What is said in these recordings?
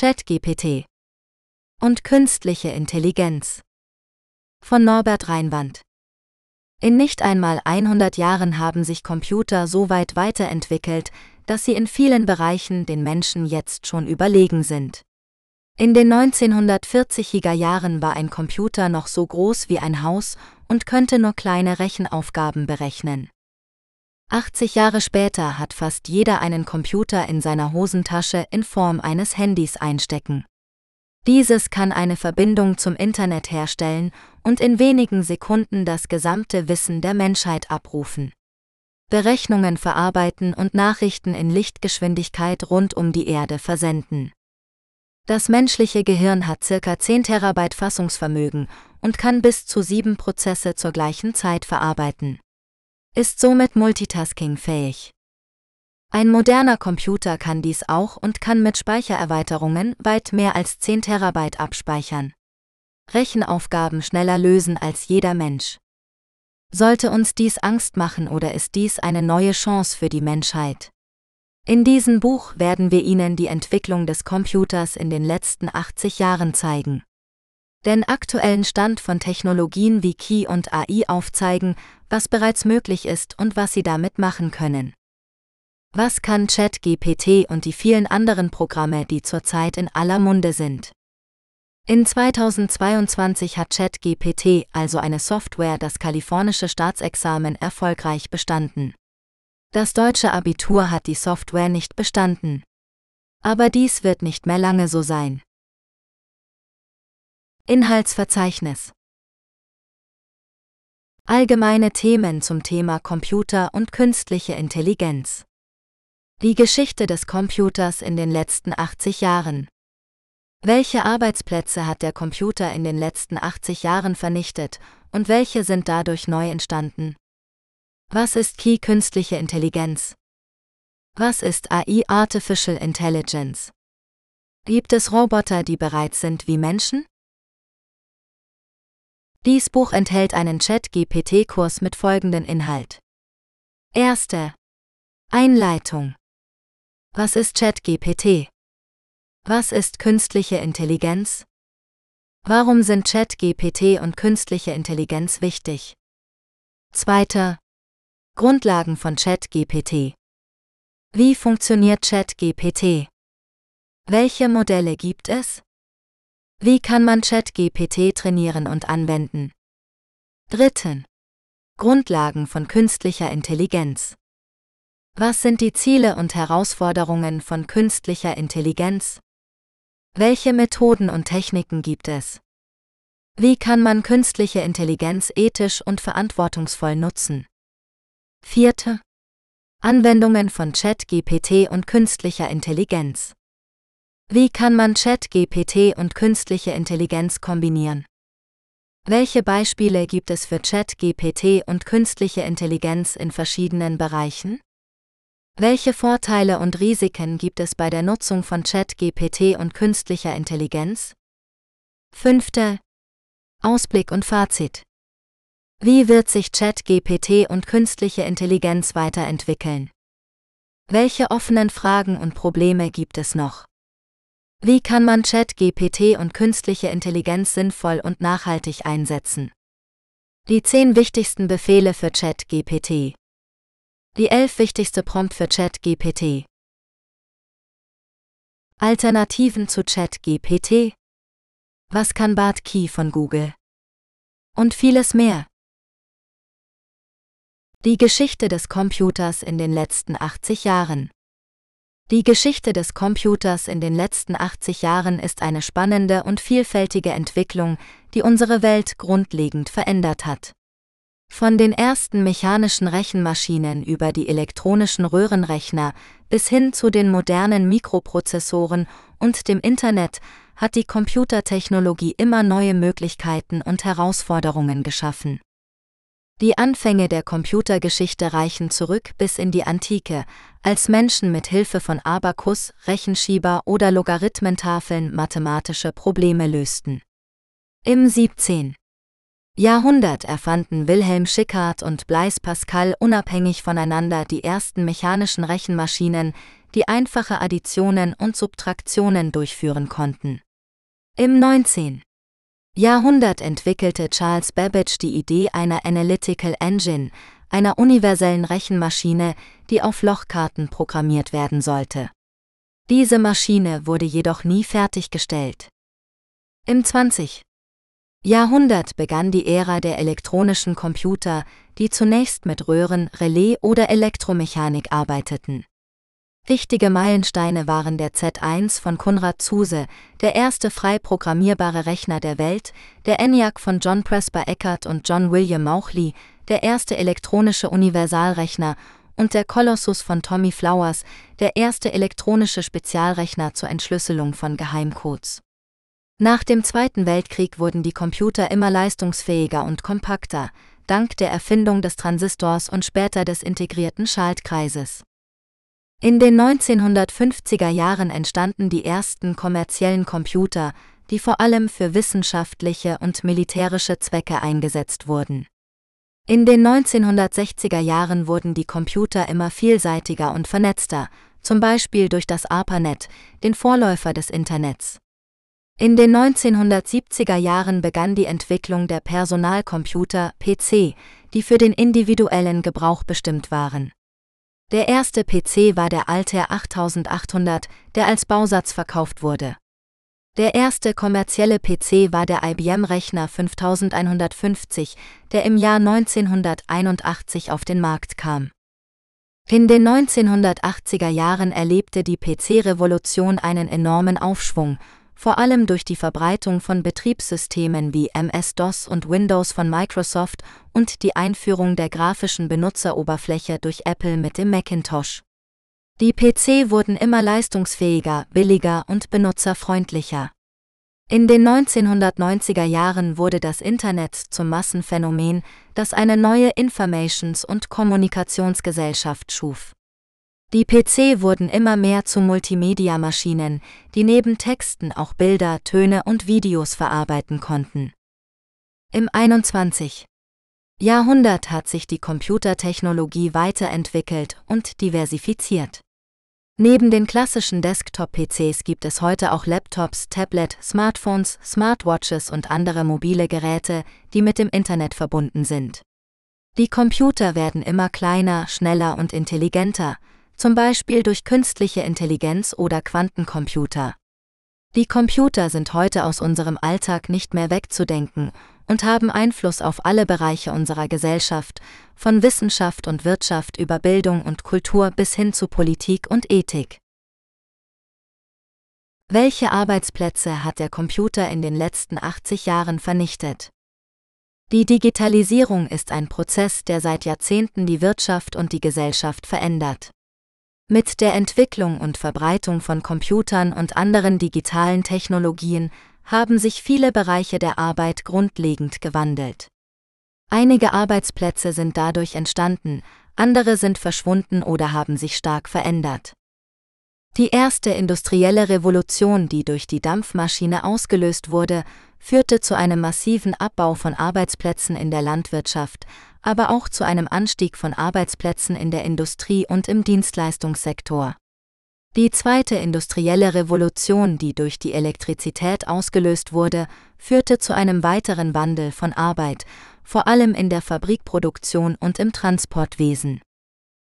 ChatGPT und künstliche Intelligenz von Norbert Reinwand. In nicht einmal 100 Jahren haben sich Computer so weit weiterentwickelt, dass sie in vielen Bereichen den Menschen jetzt schon überlegen sind. In den 1940er Jahren war ein Computer noch so groß wie ein Haus und könnte nur kleine Rechenaufgaben berechnen. 80 Jahre später hat fast jeder einen Computer in seiner Hosentasche in Form eines Handys einstecken. Dieses kann eine Verbindung zum Internet herstellen und in wenigen Sekunden das gesamte Wissen der Menschheit abrufen. Berechnungen verarbeiten und Nachrichten in Lichtgeschwindigkeit rund um die Erde versenden. Das menschliche Gehirn hat circa 10 Terabyte Fassungsvermögen und kann bis zu sieben Prozesse zur gleichen Zeit verarbeiten ist somit multitaskingfähig. Ein moderner Computer kann dies auch und kann mit Speichererweiterungen weit mehr als 10 Terabyte abspeichern. Rechenaufgaben schneller lösen als jeder Mensch. Sollte uns dies Angst machen oder ist dies eine neue Chance für die Menschheit? In diesem Buch werden wir Ihnen die Entwicklung des Computers in den letzten 80 Jahren zeigen. Den aktuellen Stand von Technologien wie Key und AI aufzeigen, was bereits möglich ist und was Sie damit machen können. Was kann ChatGPT und die vielen anderen Programme, die zurzeit in aller Munde sind? In 2022 hat ChatGPT, also eine Software, das kalifornische Staatsexamen erfolgreich bestanden. Das deutsche Abitur hat die Software nicht bestanden. Aber dies wird nicht mehr lange so sein. Inhaltsverzeichnis Allgemeine Themen zum Thema Computer und künstliche Intelligenz. Die Geschichte des Computers in den letzten 80 Jahren. Welche Arbeitsplätze hat der Computer in den letzten 80 Jahren vernichtet und welche sind dadurch neu entstanden? Was ist Key künstliche Intelligenz? Was ist AI Artificial Intelligence? Gibt es Roboter, die bereits sind wie Menschen? Dies Buch enthält einen Chat-GPT-Kurs mit folgendem Inhalt. Erste Einleitung. Was ist Chat-GPT? Was ist künstliche Intelligenz? Warum sind Chat-GPT und künstliche Intelligenz wichtig? Zweite Grundlagen von Chat-GPT. Wie funktioniert Chat-GPT? Welche Modelle gibt es? Wie kann man ChatGPT trainieren und anwenden? Dritten. Grundlagen von künstlicher Intelligenz. Was sind die Ziele und Herausforderungen von künstlicher Intelligenz? Welche Methoden und Techniken gibt es? Wie kann man künstliche Intelligenz ethisch und verantwortungsvoll nutzen? Vierte. Anwendungen von ChatGPT und künstlicher Intelligenz. Wie kann man Chat-GPT und künstliche Intelligenz kombinieren? Welche Beispiele gibt es für Chat-GPT und künstliche Intelligenz in verschiedenen Bereichen? Welche Vorteile und Risiken gibt es bei der Nutzung von Chat-GPT und künstlicher Intelligenz? Fünfte. Ausblick und Fazit. Wie wird sich Chat-GPT und künstliche Intelligenz weiterentwickeln? Welche offenen Fragen und Probleme gibt es noch? Wie kann man Chat-GPT und künstliche Intelligenz sinnvoll und nachhaltig einsetzen? Die zehn wichtigsten Befehle für Chat-GPT. Die elf wichtigste Prompt für Chat-GPT. Alternativen zu Chat-GPT. Was kann Bart Key von Google? Und vieles mehr. Die Geschichte des Computers in den letzten 80 Jahren. Die Geschichte des Computers in den letzten 80 Jahren ist eine spannende und vielfältige Entwicklung, die unsere Welt grundlegend verändert hat. Von den ersten mechanischen Rechenmaschinen über die elektronischen Röhrenrechner bis hin zu den modernen Mikroprozessoren und dem Internet hat die Computertechnologie immer neue Möglichkeiten und Herausforderungen geschaffen. Die Anfänge der Computergeschichte reichen zurück bis in die Antike, als Menschen mit Hilfe von Abakus, Rechenschieber oder Logarithmentafeln mathematische Probleme lösten. Im 17. Jahrhundert erfanden Wilhelm Schickard und Blaise Pascal unabhängig voneinander die ersten mechanischen Rechenmaschinen, die einfache Additionen und Subtraktionen durchführen konnten. Im 19. Jahrhundert entwickelte Charles Babbage die Idee einer Analytical Engine, einer universellen Rechenmaschine, die auf Lochkarten programmiert werden sollte. Diese Maschine wurde jedoch nie fertiggestellt. Im 20. Jahrhundert begann die Ära der elektronischen Computer, die zunächst mit Röhren, Relais oder Elektromechanik arbeiteten. Wichtige Meilensteine waren der Z1 von Konrad Zuse, der erste frei programmierbare Rechner der Welt, der ENIAC von John Presper Eckert und John William Mauchly, der erste elektronische Universalrechner und der Colossus von Tommy Flowers, der erste elektronische Spezialrechner zur Entschlüsselung von Geheimcodes. Nach dem Zweiten Weltkrieg wurden die Computer immer leistungsfähiger und kompakter, dank der Erfindung des Transistors und später des integrierten Schaltkreises. In den 1950er Jahren entstanden die ersten kommerziellen Computer, die vor allem für wissenschaftliche und militärische Zwecke eingesetzt wurden. In den 1960er Jahren wurden die Computer immer vielseitiger und vernetzter, zum Beispiel durch das ARPANET, den Vorläufer des Internets. In den 1970er Jahren begann die Entwicklung der Personalcomputer PC, die für den individuellen Gebrauch bestimmt waren. Der erste PC war der Altair 8800, der als Bausatz verkauft wurde. Der erste kommerzielle PC war der IBM-Rechner 5150, der im Jahr 1981 auf den Markt kam. In den 1980er Jahren erlebte die PC-Revolution einen enormen Aufschwung vor allem durch die Verbreitung von Betriebssystemen wie MS-DOS und Windows von Microsoft und die Einführung der grafischen Benutzeroberfläche durch Apple mit dem Macintosh. Die PC wurden immer leistungsfähiger, billiger und benutzerfreundlicher. In den 1990er Jahren wurde das Internet zum Massenphänomen, das eine neue Informations- und Kommunikationsgesellschaft schuf. Die PC wurden immer mehr zu Multimedia-Maschinen, die neben Texten auch Bilder, Töne und Videos verarbeiten konnten. Im 21. Jahrhundert hat sich die Computertechnologie weiterentwickelt und diversifiziert. Neben den klassischen Desktop-PCs gibt es heute auch Laptops, Tablet, Smartphones, Smartwatches und andere mobile Geräte, die mit dem Internet verbunden sind. Die Computer werden immer kleiner, schneller und intelligenter, zum Beispiel durch künstliche Intelligenz oder Quantencomputer. Die Computer sind heute aus unserem Alltag nicht mehr wegzudenken und haben Einfluss auf alle Bereiche unserer Gesellschaft, von Wissenschaft und Wirtschaft über Bildung und Kultur bis hin zu Politik und Ethik. Welche Arbeitsplätze hat der Computer in den letzten 80 Jahren vernichtet? Die Digitalisierung ist ein Prozess, der seit Jahrzehnten die Wirtschaft und die Gesellschaft verändert. Mit der Entwicklung und Verbreitung von Computern und anderen digitalen Technologien haben sich viele Bereiche der Arbeit grundlegend gewandelt. Einige Arbeitsplätze sind dadurch entstanden, andere sind verschwunden oder haben sich stark verändert. Die erste industrielle Revolution, die durch die Dampfmaschine ausgelöst wurde, führte zu einem massiven Abbau von Arbeitsplätzen in der Landwirtschaft, aber auch zu einem Anstieg von Arbeitsplätzen in der Industrie und im Dienstleistungssektor. Die zweite industrielle Revolution, die durch die Elektrizität ausgelöst wurde, führte zu einem weiteren Wandel von Arbeit, vor allem in der Fabrikproduktion und im Transportwesen.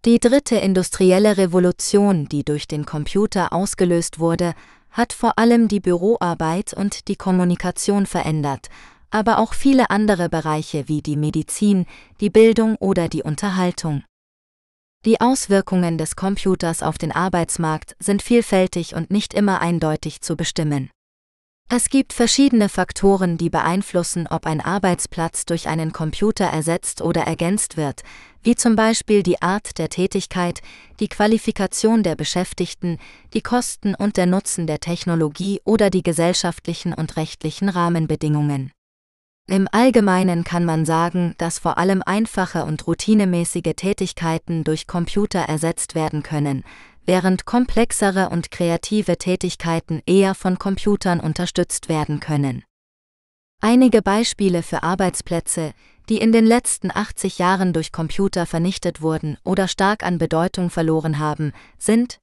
Die dritte industrielle Revolution, die durch den Computer ausgelöst wurde, hat vor allem die Büroarbeit und die Kommunikation verändert, aber auch viele andere Bereiche wie die Medizin, die Bildung oder die Unterhaltung. Die Auswirkungen des Computers auf den Arbeitsmarkt sind vielfältig und nicht immer eindeutig zu bestimmen. Es gibt verschiedene Faktoren, die beeinflussen, ob ein Arbeitsplatz durch einen Computer ersetzt oder ergänzt wird, wie zum Beispiel die Art der Tätigkeit, die Qualifikation der Beschäftigten, die Kosten und der Nutzen der Technologie oder die gesellschaftlichen und rechtlichen Rahmenbedingungen. Im Allgemeinen kann man sagen, dass vor allem einfache und routinemäßige Tätigkeiten durch Computer ersetzt werden können, während komplexere und kreative Tätigkeiten eher von Computern unterstützt werden können. Einige Beispiele für Arbeitsplätze, die in den letzten 80 Jahren durch Computer vernichtet wurden oder stark an Bedeutung verloren haben, sind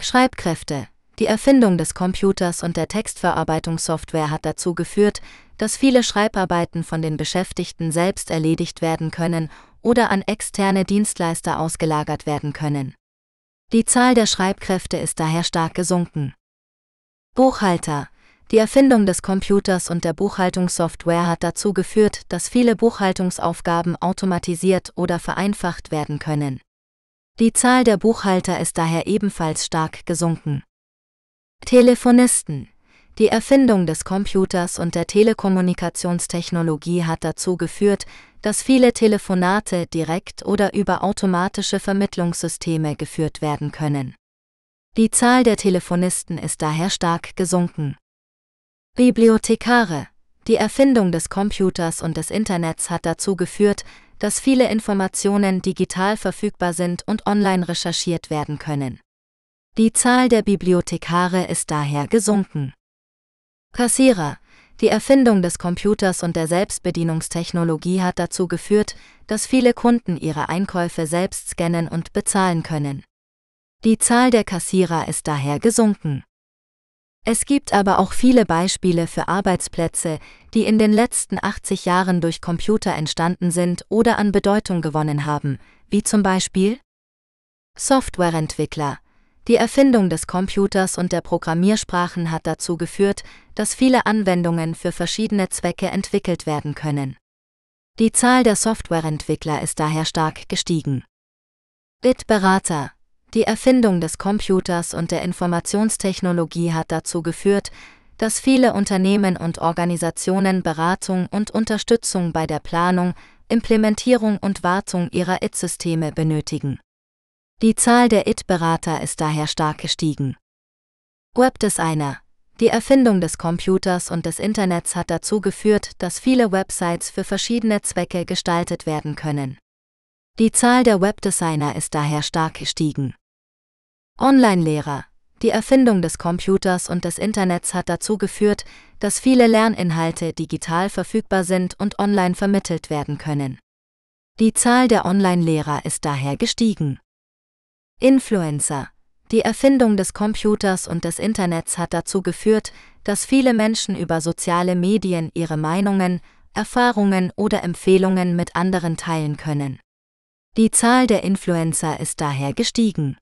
Schreibkräfte. Die Erfindung des Computers und der Textverarbeitungssoftware hat dazu geführt, dass viele Schreibarbeiten von den Beschäftigten selbst erledigt werden können oder an externe Dienstleister ausgelagert werden können. Die Zahl der Schreibkräfte ist daher stark gesunken. Buchhalter. Die Erfindung des Computers und der Buchhaltungssoftware hat dazu geführt, dass viele Buchhaltungsaufgaben automatisiert oder vereinfacht werden können. Die Zahl der Buchhalter ist daher ebenfalls stark gesunken. Telefonisten. Die Erfindung des Computers und der Telekommunikationstechnologie hat dazu geführt, dass viele Telefonate direkt oder über automatische Vermittlungssysteme geführt werden können. Die Zahl der Telefonisten ist daher stark gesunken. Bibliothekare. Die Erfindung des Computers und des Internets hat dazu geführt, dass viele Informationen digital verfügbar sind und online recherchiert werden können. Die Zahl der Bibliothekare ist daher gesunken. Kassierer. Die Erfindung des Computers und der Selbstbedienungstechnologie hat dazu geführt, dass viele Kunden ihre Einkäufe selbst scannen und bezahlen können. Die Zahl der Kassierer ist daher gesunken. Es gibt aber auch viele Beispiele für Arbeitsplätze, die in den letzten 80 Jahren durch Computer entstanden sind oder an Bedeutung gewonnen haben, wie zum Beispiel Softwareentwickler. Die Erfindung des Computers und der Programmiersprachen hat dazu geführt, dass viele Anwendungen für verschiedene Zwecke entwickelt werden können. Die Zahl der Softwareentwickler ist daher stark gestiegen. Bitberater die Erfindung des Computers und der Informationstechnologie hat dazu geführt, dass viele Unternehmen und Organisationen Beratung und Unterstützung bei der Planung, Implementierung und Wartung ihrer IT-Systeme benötigen. Die Zahl der IT-Berater ist daher stark gestiegen. Webdesigner Die Erfindung des Computers und des Internets hat dazu geführt, dass viele Websites für verschiedene Zwecke gestaltet werden können. Die Zahl der Webdesigner ist daher stark gestiegen. Online-Lehrer. Die Erfindung des Computers und des Internets hat dazu geführt, dass viele Lerninhalte digital verfügbar sind und online vermittelt werden können. Die Zahl der Online-Lehrer ist daher gestiegen. Influencer. Die Erfindung des Computers und des Internets hat dazu geführt, dass viele Menschen über soziale Medien ihre Meinungen, Erfahrungen oder Empfehlungen mit anderen teilen können. Die Zahl der Influencer ist daher gestiegen.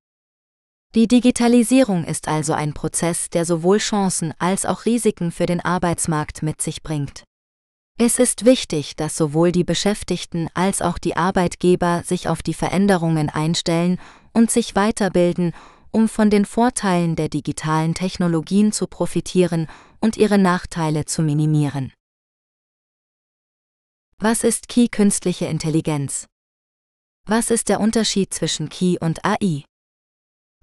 Die Digitalisierung ist also ein Prozess, der sowohl Chancen als auch Risiken für den Arbeitsmarkt mit sich bringt. Es ist wichtig, dass sowohl die Beschäftigten als auch die Arbeitgeber sich auf die Veränderungen einstellen und sich weiterbilden, um von den Vorteilen der digitalen Technologien zu profitieren und ihre Nachteile zu minimieren. Was ist Key künstliche Intelligenz? Was ist der Unterschied zwischen Key und AI?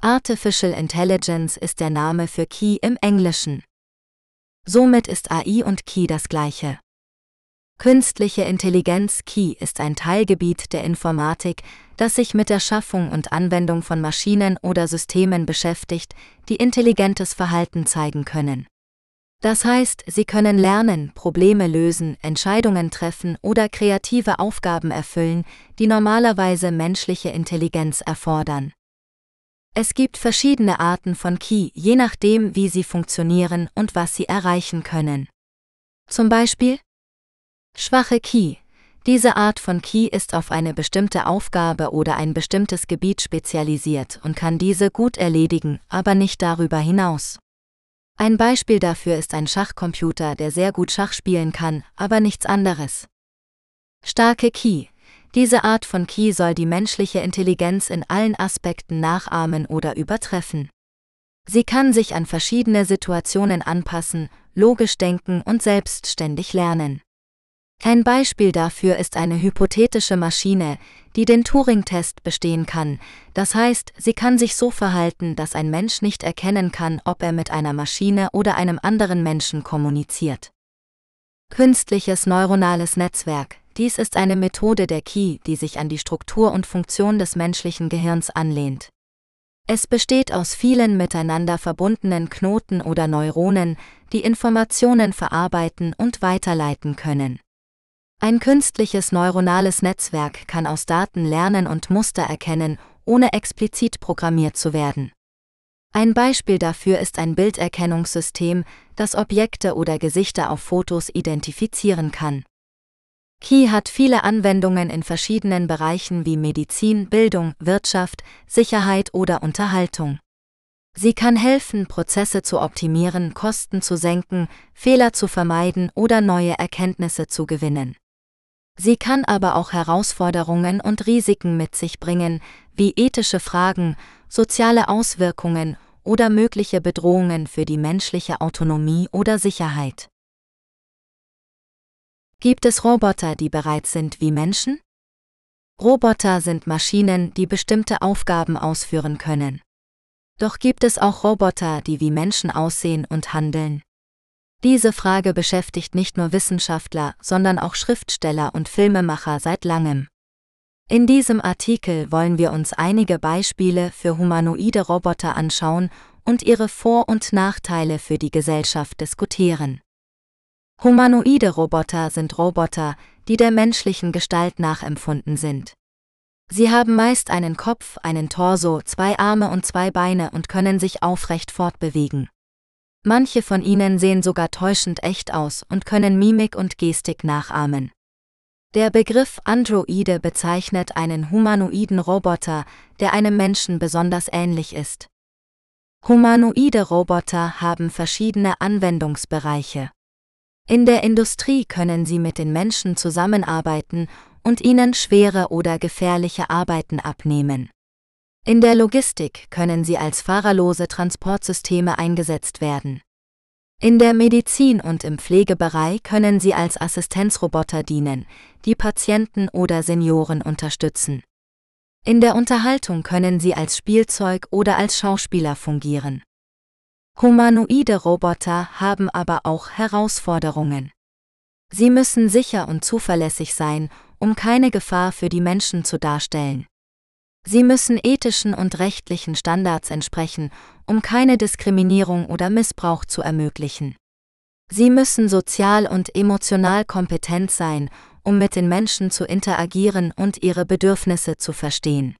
Artificial Intelligence ist der Name für Key im Englischen. Somit ist AI und Key das gleiche. Künstliche Intelligenz Key ist ein Teilgebiet der Informatik, das sich mit der Schaffung und Anwendung von Maschinen oder Systemen beschäftigt, die intelligentes Verhalten zeigen können. Das heißt, sie können lernen, Probleme lösen, Entscheidungen treffen oder kreative Aufgaben erfüllen, die normalerweise menschliche Intelligenz erfordern. Es gibt verschiedene Arten von Key, je nachdem, wie sie funktionieren und was sie erreichen können. Zum Beispiel schwache Key. Diese Art von Key ist auf eine bestimmte Aufgabe oder ein bestimmtes Gebiet spezialisiert und kann diese gut erledigen, aber nicht darüber hinaus. Ein Beispiel dafür ist ein Schachcomputer, der sehr gut Schach spielen kann, aber nichts anderes. Starke Key. Diese Art von Key soll die menschliche Intelligenz in allen Aspekten nachahmen oder übertreffen. Sie kann sich an verschiedene Situationen anpassen, logisch denken und selbstständig lernen. Ein Beispiel dafür ist eine hypothetische Maschine, die den Turing-Test bestehen kann, das heißt, sie kann sich so verhalten, dass ein Mensch nicht erkennen kann, ob er mit einer Maschine oder einem anderen Menschen kommuniziert. Künstliches neuronales Netzwerk, dies ist eine Methode der Key, die sich an die Struktur und Funktion des menschlichen Gehirns anlehnt. Es besteht aus vielen miteinander verbundenen Knoten oder Neuronen, die Informationen verarbeiten und weiterleiten können. Ein künstliches neuronales Netzwerk kann aus Daten lernen und Muster erkennen, ohne explizit programmiert zu werden. Ein Beispiel dafür ist ein Bilderkennungssystem, das Objekte oder Gesichter auf Fotos identifizieren kann. Key hat viele Anwendungen in verschiedenen Bereichen wie Medizin, Bildung, Wirtschaft, Sicherheit oder Unterhaltung. Sie kann helfen, Prozesse zu optimieren, Kosten zu senken, Fehler zu vermeiden oder neue Erkenntnisse zu gewinnen. Sie kann aber auch Herausforderungen und Risiken mit sich bringen, wie ethische Fragen, soziale Auswirkungen oder mögliche Bedrohungen für die menschliche Autonomie oder Sicherheit. Gibt es Roboter, die bereit sind wie Menschen? Roboter sind Maschinen, die bestimmte Aufgaben ausführen können. Doch gibt es auch Roboter, die wie Menschen aussehen und handeln? Diese Frage beschäftigt nicht nur Wissenschaftler, sondern auch Schriftsteller und Filmemacher seit langem. In diesem Artikel wollen wir uns einige Beispiele für humanoide Roboter anschauen und ihre Vor- und Nachteile für die Gesellschaft diskutieren. Humanoide Roboter sind Roboter, die der menschlichen Gestalt nachempfunden sind. Sie haben meist einen Kopf, einen Torso, zwei Arme und zwei Beine und können sich aufrecht fortbewegen. Manche von ihnen sehen sogar täuschend echt aus und können Mimik und Gestik nachahmen. Der Begriff Androide bezeichnet einen humanoiden Roboter, der einem Menschen besonders ähnlich ist. Humanoide Roboter haben verschiedene Anwendungsbereiche. In der Industrie können sie mit den Menschen zusammenarbeiten und ihnen schwere oder gefährliche Arbeiten abnehmen. In der Logistik können sie als fahrerlose Transportsysteme eingesetzt werden. In der Medizin und im Pflegebereich können sie als Assistenzroboter dienen, die Patienten oder Senioren unterstützen. In der Unterhaltung können sie als Spielzeug oder als Schauspieler fungieren. Humanoide Roboter haben aber auch Herausforderungen. Sie müssen sicher und zuverlässig sein, um keine Gefahr für die Menschen zu darstellen. Sie müssen ethischen und rechtlichen Standards entsprechen, um keine Diskriminierung oder Missbrauch zu ermöglichen. Sie müssen sozial und emotional kompetent sein, um mit den Menschen zu interagieren und ihre Bedürfnisse zu verstehen.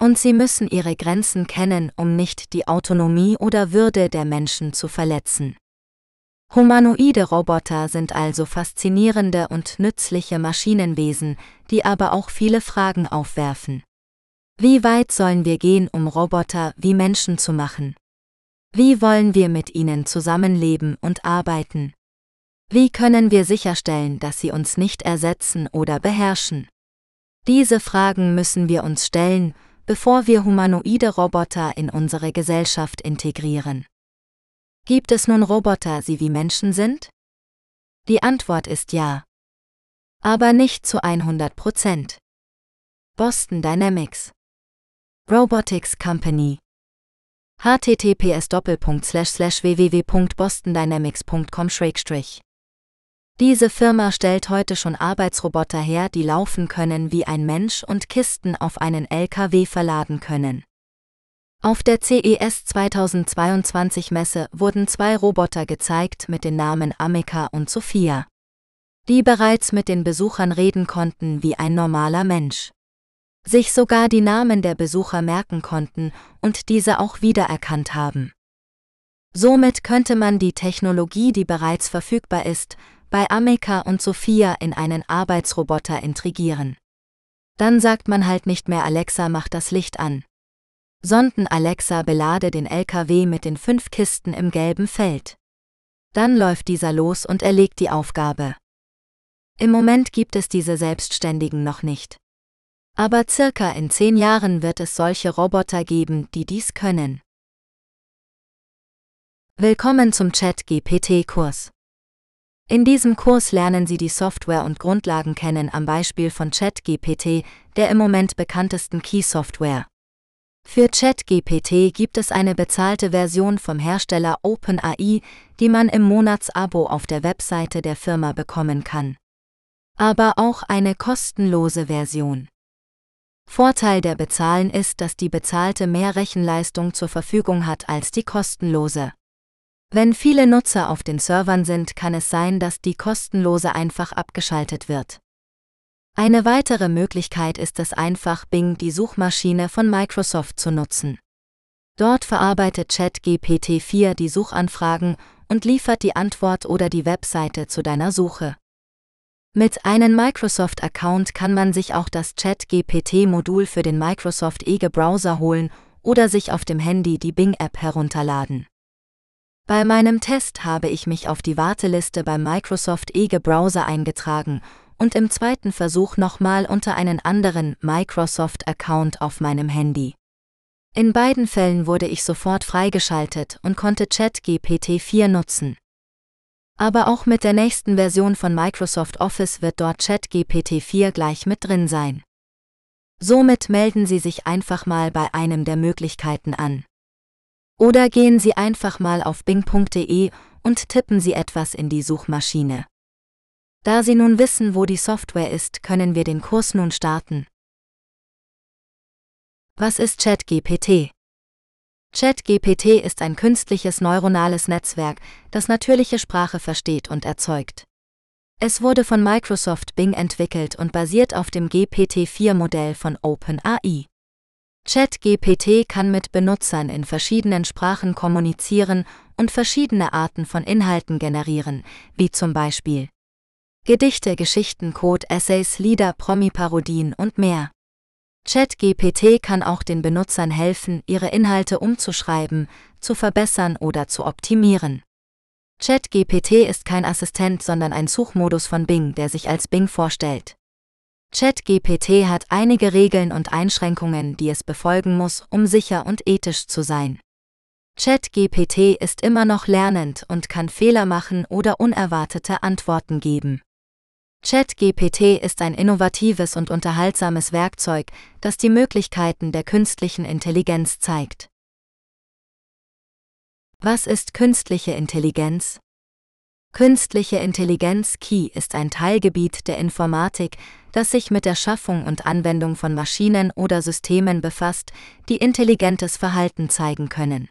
Und sie müssen ihre Grenzen kennen, um nicht die Autonomie oder Würde der Menschen zu verletzen. Humanoide Roboter sind also faszinierende und nützliche Maschinenwesen, die aber auch viele Fragen aufwerfen. Wie weit sollen wir gehen, um Roboter wie Menschen zu machen? Wie wollen wir mit ihnen zusammenleben und arbeiten? Wie können wir sicherstellen, dass sie uns nicht ersetzen oder beherrschen? Diese Fragen müssen wir uns stellen, bevor wir humanoide Roboter in unsere Gesellschaft integrieren. Gibt es nun Roboter, die wie Menschen sind? Die Antwort ist ja. Aber nicht zu 100 Prozent. Boston Dynamics Robotics Company https www.bostondynamics.com diese Firma stellt heute schon Arbeitsroboter her, die laufen können wie ein Mensch und Kisten auf einen LKW verladen können. Auf der CES 2022 Messe wurden zwei Roboter gezeigt mit den Namen Amika und Sophia, die bereits mit den Besuchern reden konnten wie ein normaler Mensch. Sich sogar die Namen der Besucher merken konnten und diese auch wiedererkannt haben. Somit könnte man die Technologie, die bereits verfügbar ist, bei Amika und Sophia in einen Arbeitsroboter intrigieren. Dann sagt man halt nicht mehr Alexa macht das Licht an. Sonden Alexa belade den LKW mit den fünf Kisten im gelben Feld. Dann läuft dieser los und erlegt die Aufgabe. Im Moment gibt es diese Selbstständigen noch nicht. Aber circa in zehn Jahren wird es solche Roboter geben, die dies können. Willkommen zum Chat-GPT-Kurs. In diesem Kurs lernen Sie die Software und Grundlagen kennen am Beispiel von ChatGPT, der im Moment bekanntesten Key-Software. Für ChatGPT gibt es eine bezahlte Version vom Hersteller OpenAI, die man im Monatsabo auf der Webseite der Firma bekommen kann. Aber auch eine kostenlose Version. Vorteil der Bezahlen ist, dass die bezahlte mehr Rechenleistung zur Verfügung hat als die kostenlose. Wenn viele Nutzer auf den Servern sind, kann es sein, dass die kostenlose einfach abgeschaltet wird. Eine weitere Möglichkeit ist es einfach, Bing, die Suchmaschine von Microsoft, zu nutzen. Dort verarbeitet ChatGPT 4 die Suchanfragen und liefert die Antwort oder die Webseite zu deiner Suche. Mit einem Microsoft-Account kann man sich auch das ChatGPT-Modul für den Microsoft Edge Browser holen oder sich auf dem Handy die Bing-App herunterladen. Bei meinem Test habe ich mich auf die Warteliste beim Microsoft Edge Browser eingetragen und im zweiten Versuch nochmal unter einen anderen Microsoft-Account auf meinem Handy. In beiden Fällen wurde ich sofort freigeschaltet und konnte ChatGPT 4 nutzen. Aber auch mit der nächsten Version von Microsoft Office wird dort ChatGPT 4 gleich mit drin sein. Somit melden Sie sich einfach mal bei einem der Möglichkeiten an. Oder gehen Sie einfach mal auf bing.de und tippen Sie etwas in die Suchmaschine. Da Sie nun wissen, wo die Software ist, können wir den Kurs nun starten. Was ist ChatGPT? ChatGPT ist ein künstliches neuronales Netzwerk, das natürliche Sprache versteht und erzeugt. Es wurde von Microsoft Bing entwickelt und basiert auf dem GPT-4-Modell von OpenAI. ChatGPT kann mit Benutzern in verschiedenen Sprachen kommunizieren und verschiedene Arten von Inhalten generieren, wie zum Beispiel Gedichte, Geschichten, Code, Essays, Lieder, Promi-Parodien und mehr. ChatGPT kann auch den Benutzern helfen, ihre Inhalte umzuschreiben, zu verbessern oder zu optimieren. ChatGPT ist kein Assistent, sondern ein Suchmodus von Bing, der sich als Bing vorstellt. ChatGPT hat einige Regeln und Einschränkungen, die es befolgen muss, um sicher und ethisch zu sein. ChatGPT ist immer noch lernend und kann Fehler machen oder unerwartete Antworten geben. ChatGPT ist ein innovatives und unterhaltsames Werkzeug, das die Möglichkeiten der künstlichen Intelligenz zeigt. Was ist künstliche Intelligenz? Künstliche Intelligenz KI ist ein Teilgebiet der Informatik, das sich mit der Schaffung und Anwendung von Maschinen oder Systemen befasst, die intelligentes Verhalten zeigen können.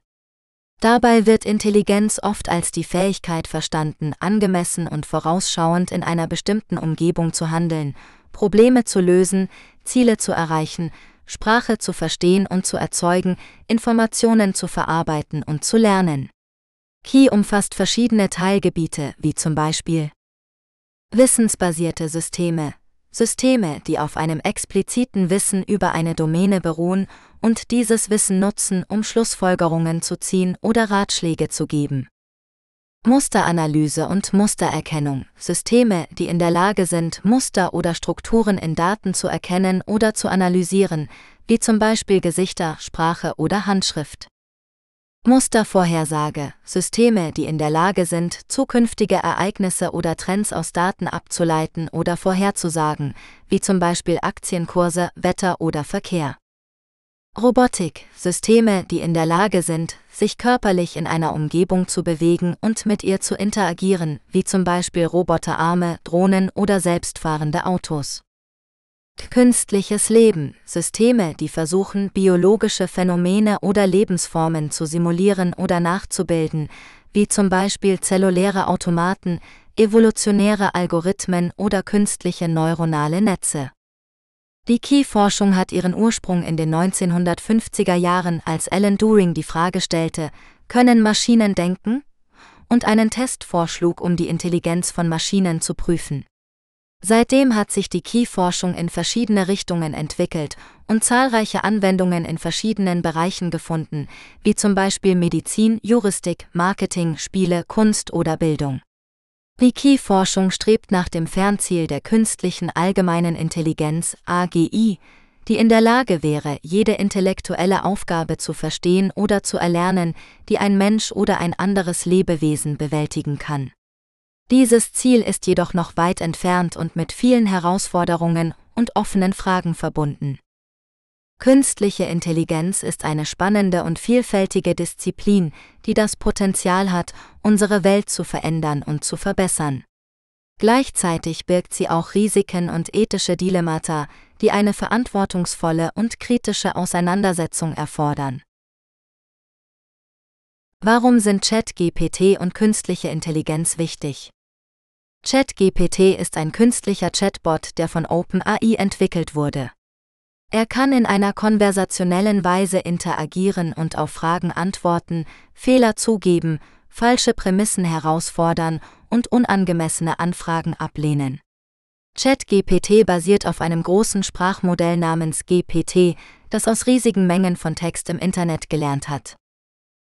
Dabei wird Intelligenz oft als die Fähigkeit verstanden, angemessen und vorausschauend in einer bestimmten Umgebung zu handeln, Probleme zu lösen, Ziele zu erreichen, Sprache zu verstehen und zu erzeugen, Informationen zu verarbeiten und zu lernen. Key umfasst verschiedene Teilgebiete, wie zum Beispiel wissensbasierte Systeme, Systeme, die auf einem expliziten Wissen über eine Domäne beruhen und dieses Wissen nutzen, um Schlussfolgerungen zu ziehen oder Ratschläge zu geben. Musteranalyse und Mustererkennung, Systeme, die in der Lage sind, Muster oder Strukturen in Daten zu erkennen oder zu analysieren, wie zum Beispiel Gesichter, Sprache oder Handschrift. Mustervorhersage, Systeme, die in der Lage sind, zukünftige Ereignisse oder Trends aus Daten abzuleiten oder vorherzusagen, wie zum Beispiel Aktienkurse, Wetter oder Verkehr. Robotik, Systeme, die in der Lage sind, sich körperlich in einer Umgebung zu bewegen und mit ihr zu interagieren, wie zum Beispiel Roboterarme, Drohnen oder selbstfahrende Autos. Künstliches Leben, Systeme, die versuchen, biologische Phänomene oder Lebensformen zu simulieren oder nachzubilden, wie zum Beispiel zelluläre Automaten, evolutionäre Algorithmen oder künstliche neuronale Netze. Die Key-Forschung hat ihren Ursprung in den 1950er Jahren, als Alan Turing die Frage stellte, können Maschinen denken? und einen Test vorschlug, um die Intelligenz von Maschinen zu prüfen. Seitdem hat sich die Key-Forschung in verschiedene Richtungen entwickelt und zahlreiche Anwendungen in verschiedenen Bereichen gefunden, wie zum Beispiel Medizin, Juristik, Marketing, Spiele, Kunst oder Bildung. Die Key-Forschung strebt nach dem Fernziel der künstlichen allgemeinen Intelligenz AGI, die in der Lage wäre, jede intellektuelle Aufgabe zu verstehen oder zu erlernen, die ein Mensch oder ein anderes Lebewesen bewältigen kann. Dieses Ziel ist jedoch noch weit entfernt und mit vielen Herausforderungen und offenen Fragen verbunden. Künstliche Intelligenz ist eine spannende und vielfältige Disziplin, die das Potenzial hat, unsere Welt zu verändern und zu verbessern. Gleichzeitig birgt sie auch Risiken und ethische Dilemmata, die eine verantwortungsvolle und kritische Auseinandersetzung erfordern. Warum sind ChatGPT und künstliche Intelligenz wichtig? ChatGPT ist ein künstlicher Chatbot, der von OpenAI entwickelt wurde. Er kann in einer konversationellen Weise interagieren und auf Fragen antworten, Fehler zugeben, falsche Prämissen herausfordern und unangemessene Anfragen ablehnen. ChatGPT basiert auf einem großen Sprachmodell namens GPT, das aus riesigen Mengen von Text im Internet gelernt hat.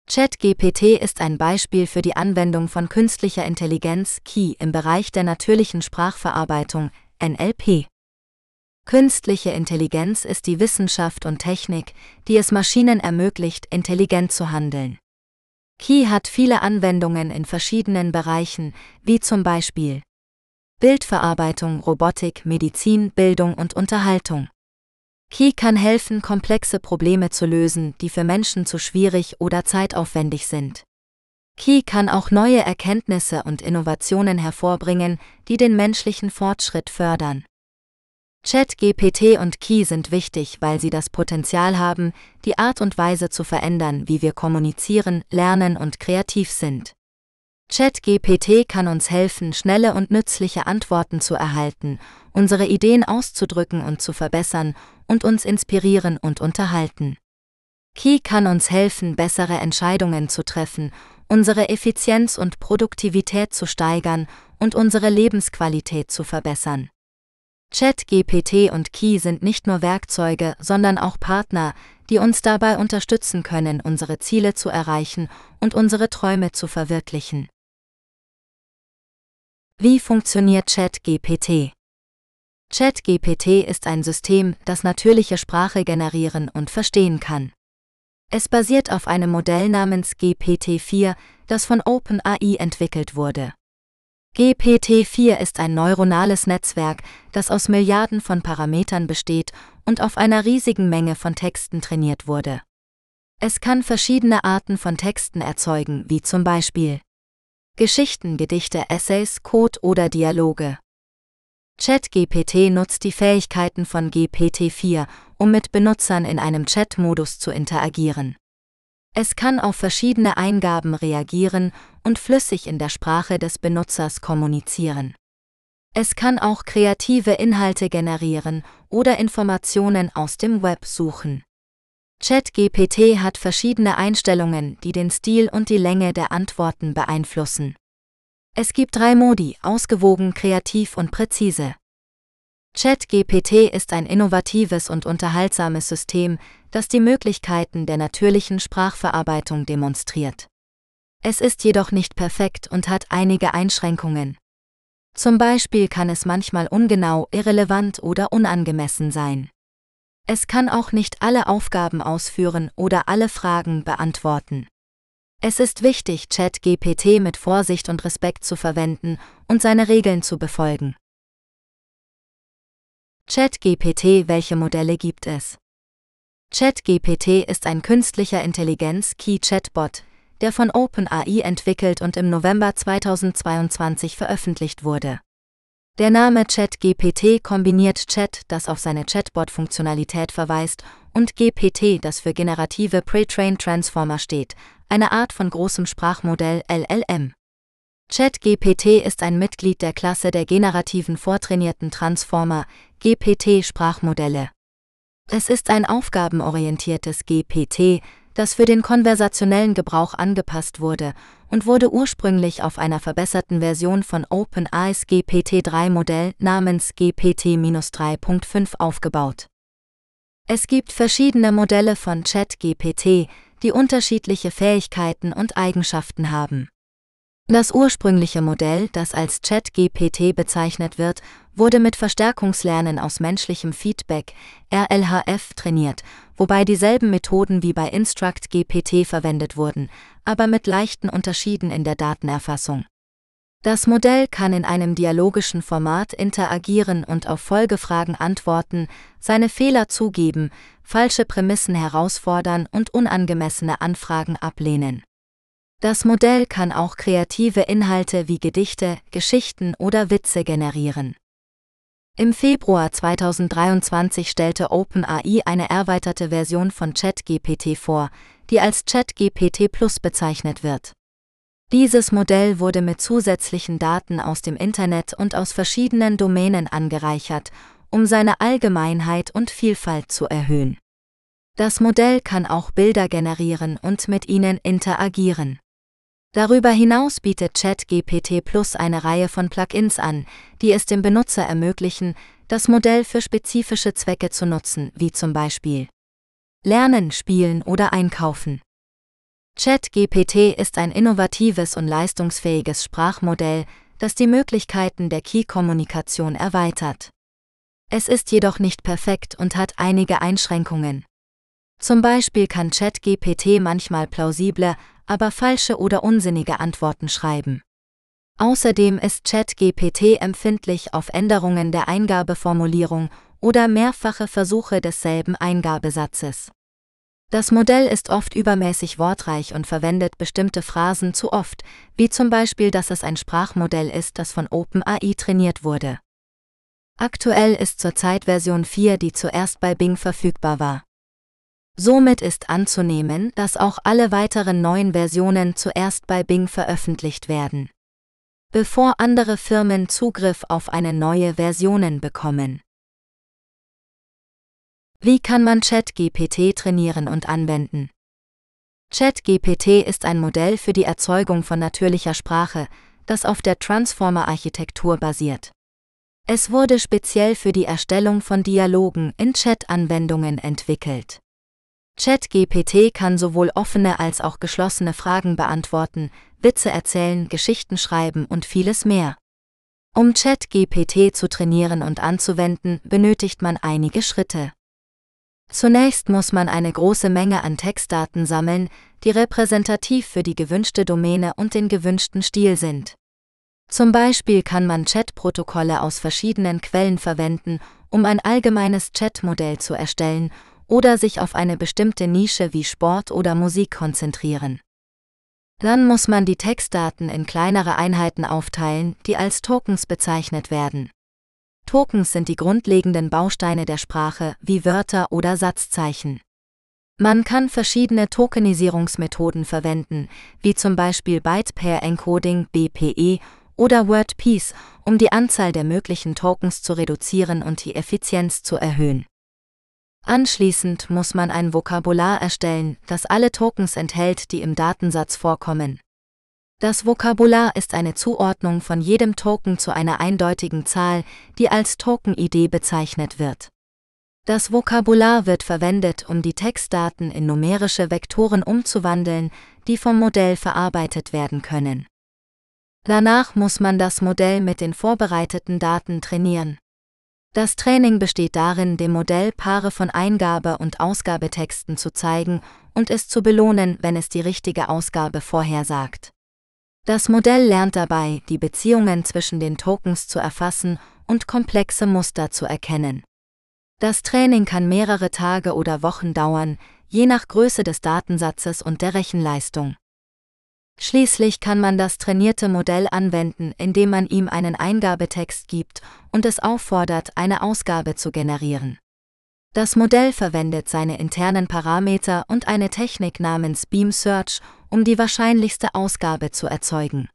ChatGPT ist ein Beispiel für die Anwendung von künstlicher Intelligenz KI im Bereich der natürlichen Sprachverarbeitung NLP. Künstliche Intelligenz ist die Wissenschaft und Technik, die es Maschinen ermöglicht, intelligent zu handeln. KI hat viele Anwendungen in verschiedenen Bereichen, wie zum Beispiel Bildverarbeitung, Robotik, Medizin, Bildung und Unterhaltung. KI kann helfen, komplexe Probleme zu lösen, die für Menschen zu schwierig oder zeitaufwendig sind. KI kann auch neue Erkenntnisse und Innovationen hervorbringen, die den menschlichen Fortschritt fördern. ChatGPT und Key sind wichtig, weil sie das Potenzial haben, die Art und Weise zu verändern, wie wir kommunizieren, lernen und kreativ sind. ChatGPT kann uns helfen, schnelle und nützliche Antworten zu erhalten, unsere Ideen auszudrücken und zu verbessern und uns inspirieren und unterhalten. Key kann uns helfen, bessere Entscheidungen zu treffen, unsere Effizienz und Produktivität zu steigern und unsere Lebensqualität zu verbessern. ChatGPT und Key sind nicht nur Werkzeuge, sondern auch Partner, die uns dabei unterstützen können, unsere Ziele zu erreichen und unsere Träume zu verwirklichen. Wie funktioniert ChatGPT? ChatGPT ist ein System, das natürliche Sprache generieren und verstehen kann. Es basiert auf einem Modell namens GPT-4, das von OpenAI entwickelt wurde. GPT-4 ist ein neuronales Netzwerk, das aus Milliarden von Parametern besteht und auf einer riesigen Menge von Texten trainiert wurde. Es kann verschiedene Arten von Texten erzeugen, wie zum Beispiel Geschichten, Gedichte, Essays, Code oder Dialoge. ChatGPT nutzt die Fähigkeiten von GPT-4, um mit Benutzern in einem Chat-Modus zu interagieren. Es kann auf verschiedene Eingaben reagieren und flüssig in der Sprache des Benutzers kommunizieren. Es kann auch kreative Inhalte generieren oder Informationen aus dem Web suchen. ChatGPT hat verschiedene Einstellungen, die den Stil und die Länge der Antworten beeinflussen. Es gibt drei Modi, ausgewogen, kreativ und präzise. ChatGPT ist ein innovatives und unterhaltsames System, das die Möglichkeiten der natürlichen Sprachverarbeitung demonstriert. Es ist jedoch nicht perfekt und hat einige Einschränkungen. Zum Beispiel kann es manchmal ungenau, irrelevant oder unangemessen sein. Es kann auch nicht alle Aufgaben ausführen oder alle Fragen beantworten. Es ist wichtig, ChatGPT mit Vorsicht und Respekt zu verwenden und seine Regeln zu befolgen. ChatGPT, welche Modelle gibt es? ChatGPT ist ein künstlicher Intelligenz-Key-Chatbot, der von OpenAI entwickelt und im November 2022 veröffentlicht wurde. Der Name ChatGPT kombiniert Chat, das auf seine Chatbot-Funktionalität verweist, und GPT, das für generative Pre-Trained Transformer steht, eine Art von großem Sprachmodell LLM. ChatGPT ist ein Mitglied der Klasse der generativen vortrainierten Transformer, GPT-Sprachmodelle. Es ist ein aufgabenorientiertes GPT, das für den konversationellen Gebrauch angepasst wurde und wurde ursprünglich auf einer verbesserten Version von OpenAIs GPT-3-Modell namens GPT-3.5 aufgebaut. Es gibt verschiedene Modelle von ChatGPT, die unterschiedliche Fähigkeiten und Eigenschaften haben. Das ursprüngliche Modell, das als ChatGPT bezeichnet wird, wurde mit Verstärkungslernen aus menschlichem Feedback, RLHF, trainiert, wobei dieselben Methoden wie bei InstructGPT verwendet wurden, aber mit leichten Unterschieden in der Datenerfassung. Das Modell kann in einem dialogischen Format interagieren und auf Folgefragen antworten, seine Fehler zugeben, falsche Prämissen herausfordern und unangemessene Anfragen ablehnen. Das Modell kann auch kreative Inhalte wie Gedichte, Geschichten oder Witze generieren. Im Februar 2023 stellte OpenAI eine erweiterte Version von ChatGPT vor, die als ChatGPT Plus bezeichnet wird. Dieses Modell wurde mit zusätzlichen Daten aus dem Internet und aus verschiedenen Domänen angereichert, um seine Allgemeinheit und Vielfalt zu erhöhen. Das Modell kann auch Bilder generieren und mit ihnen interagieren. Darüber hinaus bietet ChatGPT Plus eine Reihe von Plugins an, die es dem Benutzer ermöglichen, das Modell für spezifische Zwecke zu nutzen, wie zum Beispiel Lernen, Spielen oder Einkaufen. ChatGPT ist ein innovatives und leistungsfähiges Sprachmodell, das die Möglichkeiten der Key-Kommunikation erweitert. Es ist jedoch nicht perfekt und hat einige Einschränkungen. Zum Beispiel kann ChatGPT manchmal plausible, aber falsche oder unsinnige Antworten schreiben. Außerdem ist ChatGPT empfindlich auf Änderungen der Eingabeformulierung oder mehrfache Versuche desselben Eingabesatzes. Das Modell ist oft übermäßig wortreich und verwendet bestimmte Phrasen zu oft, wie zum Beispiel, dass es ein Sprachmodell ist, das von OpenAI trainiert wurde. Aktuell ist zurzeit Version 4, die zuerst bei Bing verfügbar war. Somit ist anzunehmen, dass auch alle weiteren neuen Versionen zuerst bei Bing veröffentlicht werden. Bevor andere Firmen Zugriff auf eine neue Versionen bekommen. Wie kann man ChatGPT trainieren und anwenden? ChatGPT ist ein Modell für die Erzeugung von natürlicher Sprache, das auf der Transformer-Architektur basiert. Es wurde speziell für die Erstellung von Dialogen in Chat-Anwendungen entwickelt. ChatGPT kann sowohl offene als auch geschlossene Fragen beantworten, Witze erzählen, Geschichten schreiben und vieles mehr. Um ChatGPT zu trainieren und anzuwenden, benötigt man einige Schritte. Zunächst muss man eine große Menge an Textdaten sammeln, die repräsentativ für die gewünschte Domäne und den gewünschten Stil sind. Zum Beispiel kann man Chatprotokolle aus verschiedenen Quellen verwenden, um ein allgemeines Chatmodell zu erstellen oder sich auf eine bestimmte Nische wie Sport oder Musik konzentrieren. Dann muss man die Textdaten in kleinere Einheiten aufteilen, die als Tokens bezeichnet werden. Tokens sind die grundlegenden Bausteine der Sprache, wie Wörter oder Satzzeichen. Man kann verschiedene Tokenisierungsmethoden verwenden, wie zum Beispiel Byte-Pair-Encoding BPE oder WordPiece, um die Anzahl der möglichen Tokens zu reduzieren und die Effizienz zu erhöhen. Anschließend muss man ein Vokabular erstellen, das alle Tokens enthält, die im Datensatz vorkommen. Das Vokabular ist eine Zuordnung von jedem Token zu einer eindeutigen Zahl, die als Token-ID bezeichnet wird. Das Vokabular wird verwendet, um die Textdaten in numerische Vektoren umzuwandeln, die vom Modell verarbeitet werden können. Danach muss man das Modell mit den vorbereiteten Daten trainieren. Das Training besteht darin, dem Modell Paare von Eingabe- und Ausgabetexten zu zeigen und es zu belohnen, wenn es die richtige Ausgabe vorhersagt. Das Modell lernt dabei, die Beziehungen zwischen den Tokens zu erfassen und komplexe Muster zu erkennen. Das Training kann mehrere Tage oder Wochen dauern, je nach Größe des Datensatzes und der Rechenleistung. Schließlich kann man das trainierte Modell anwenden, indem man ihm einen Eingabetext gibt und es auffordert, eine Ausgabe zu generieren. Das Modell verwendet seine internen Parameter und eine Technik namens Beam Search, um die wahrscheinlichste Ausgabe zu erzeugen.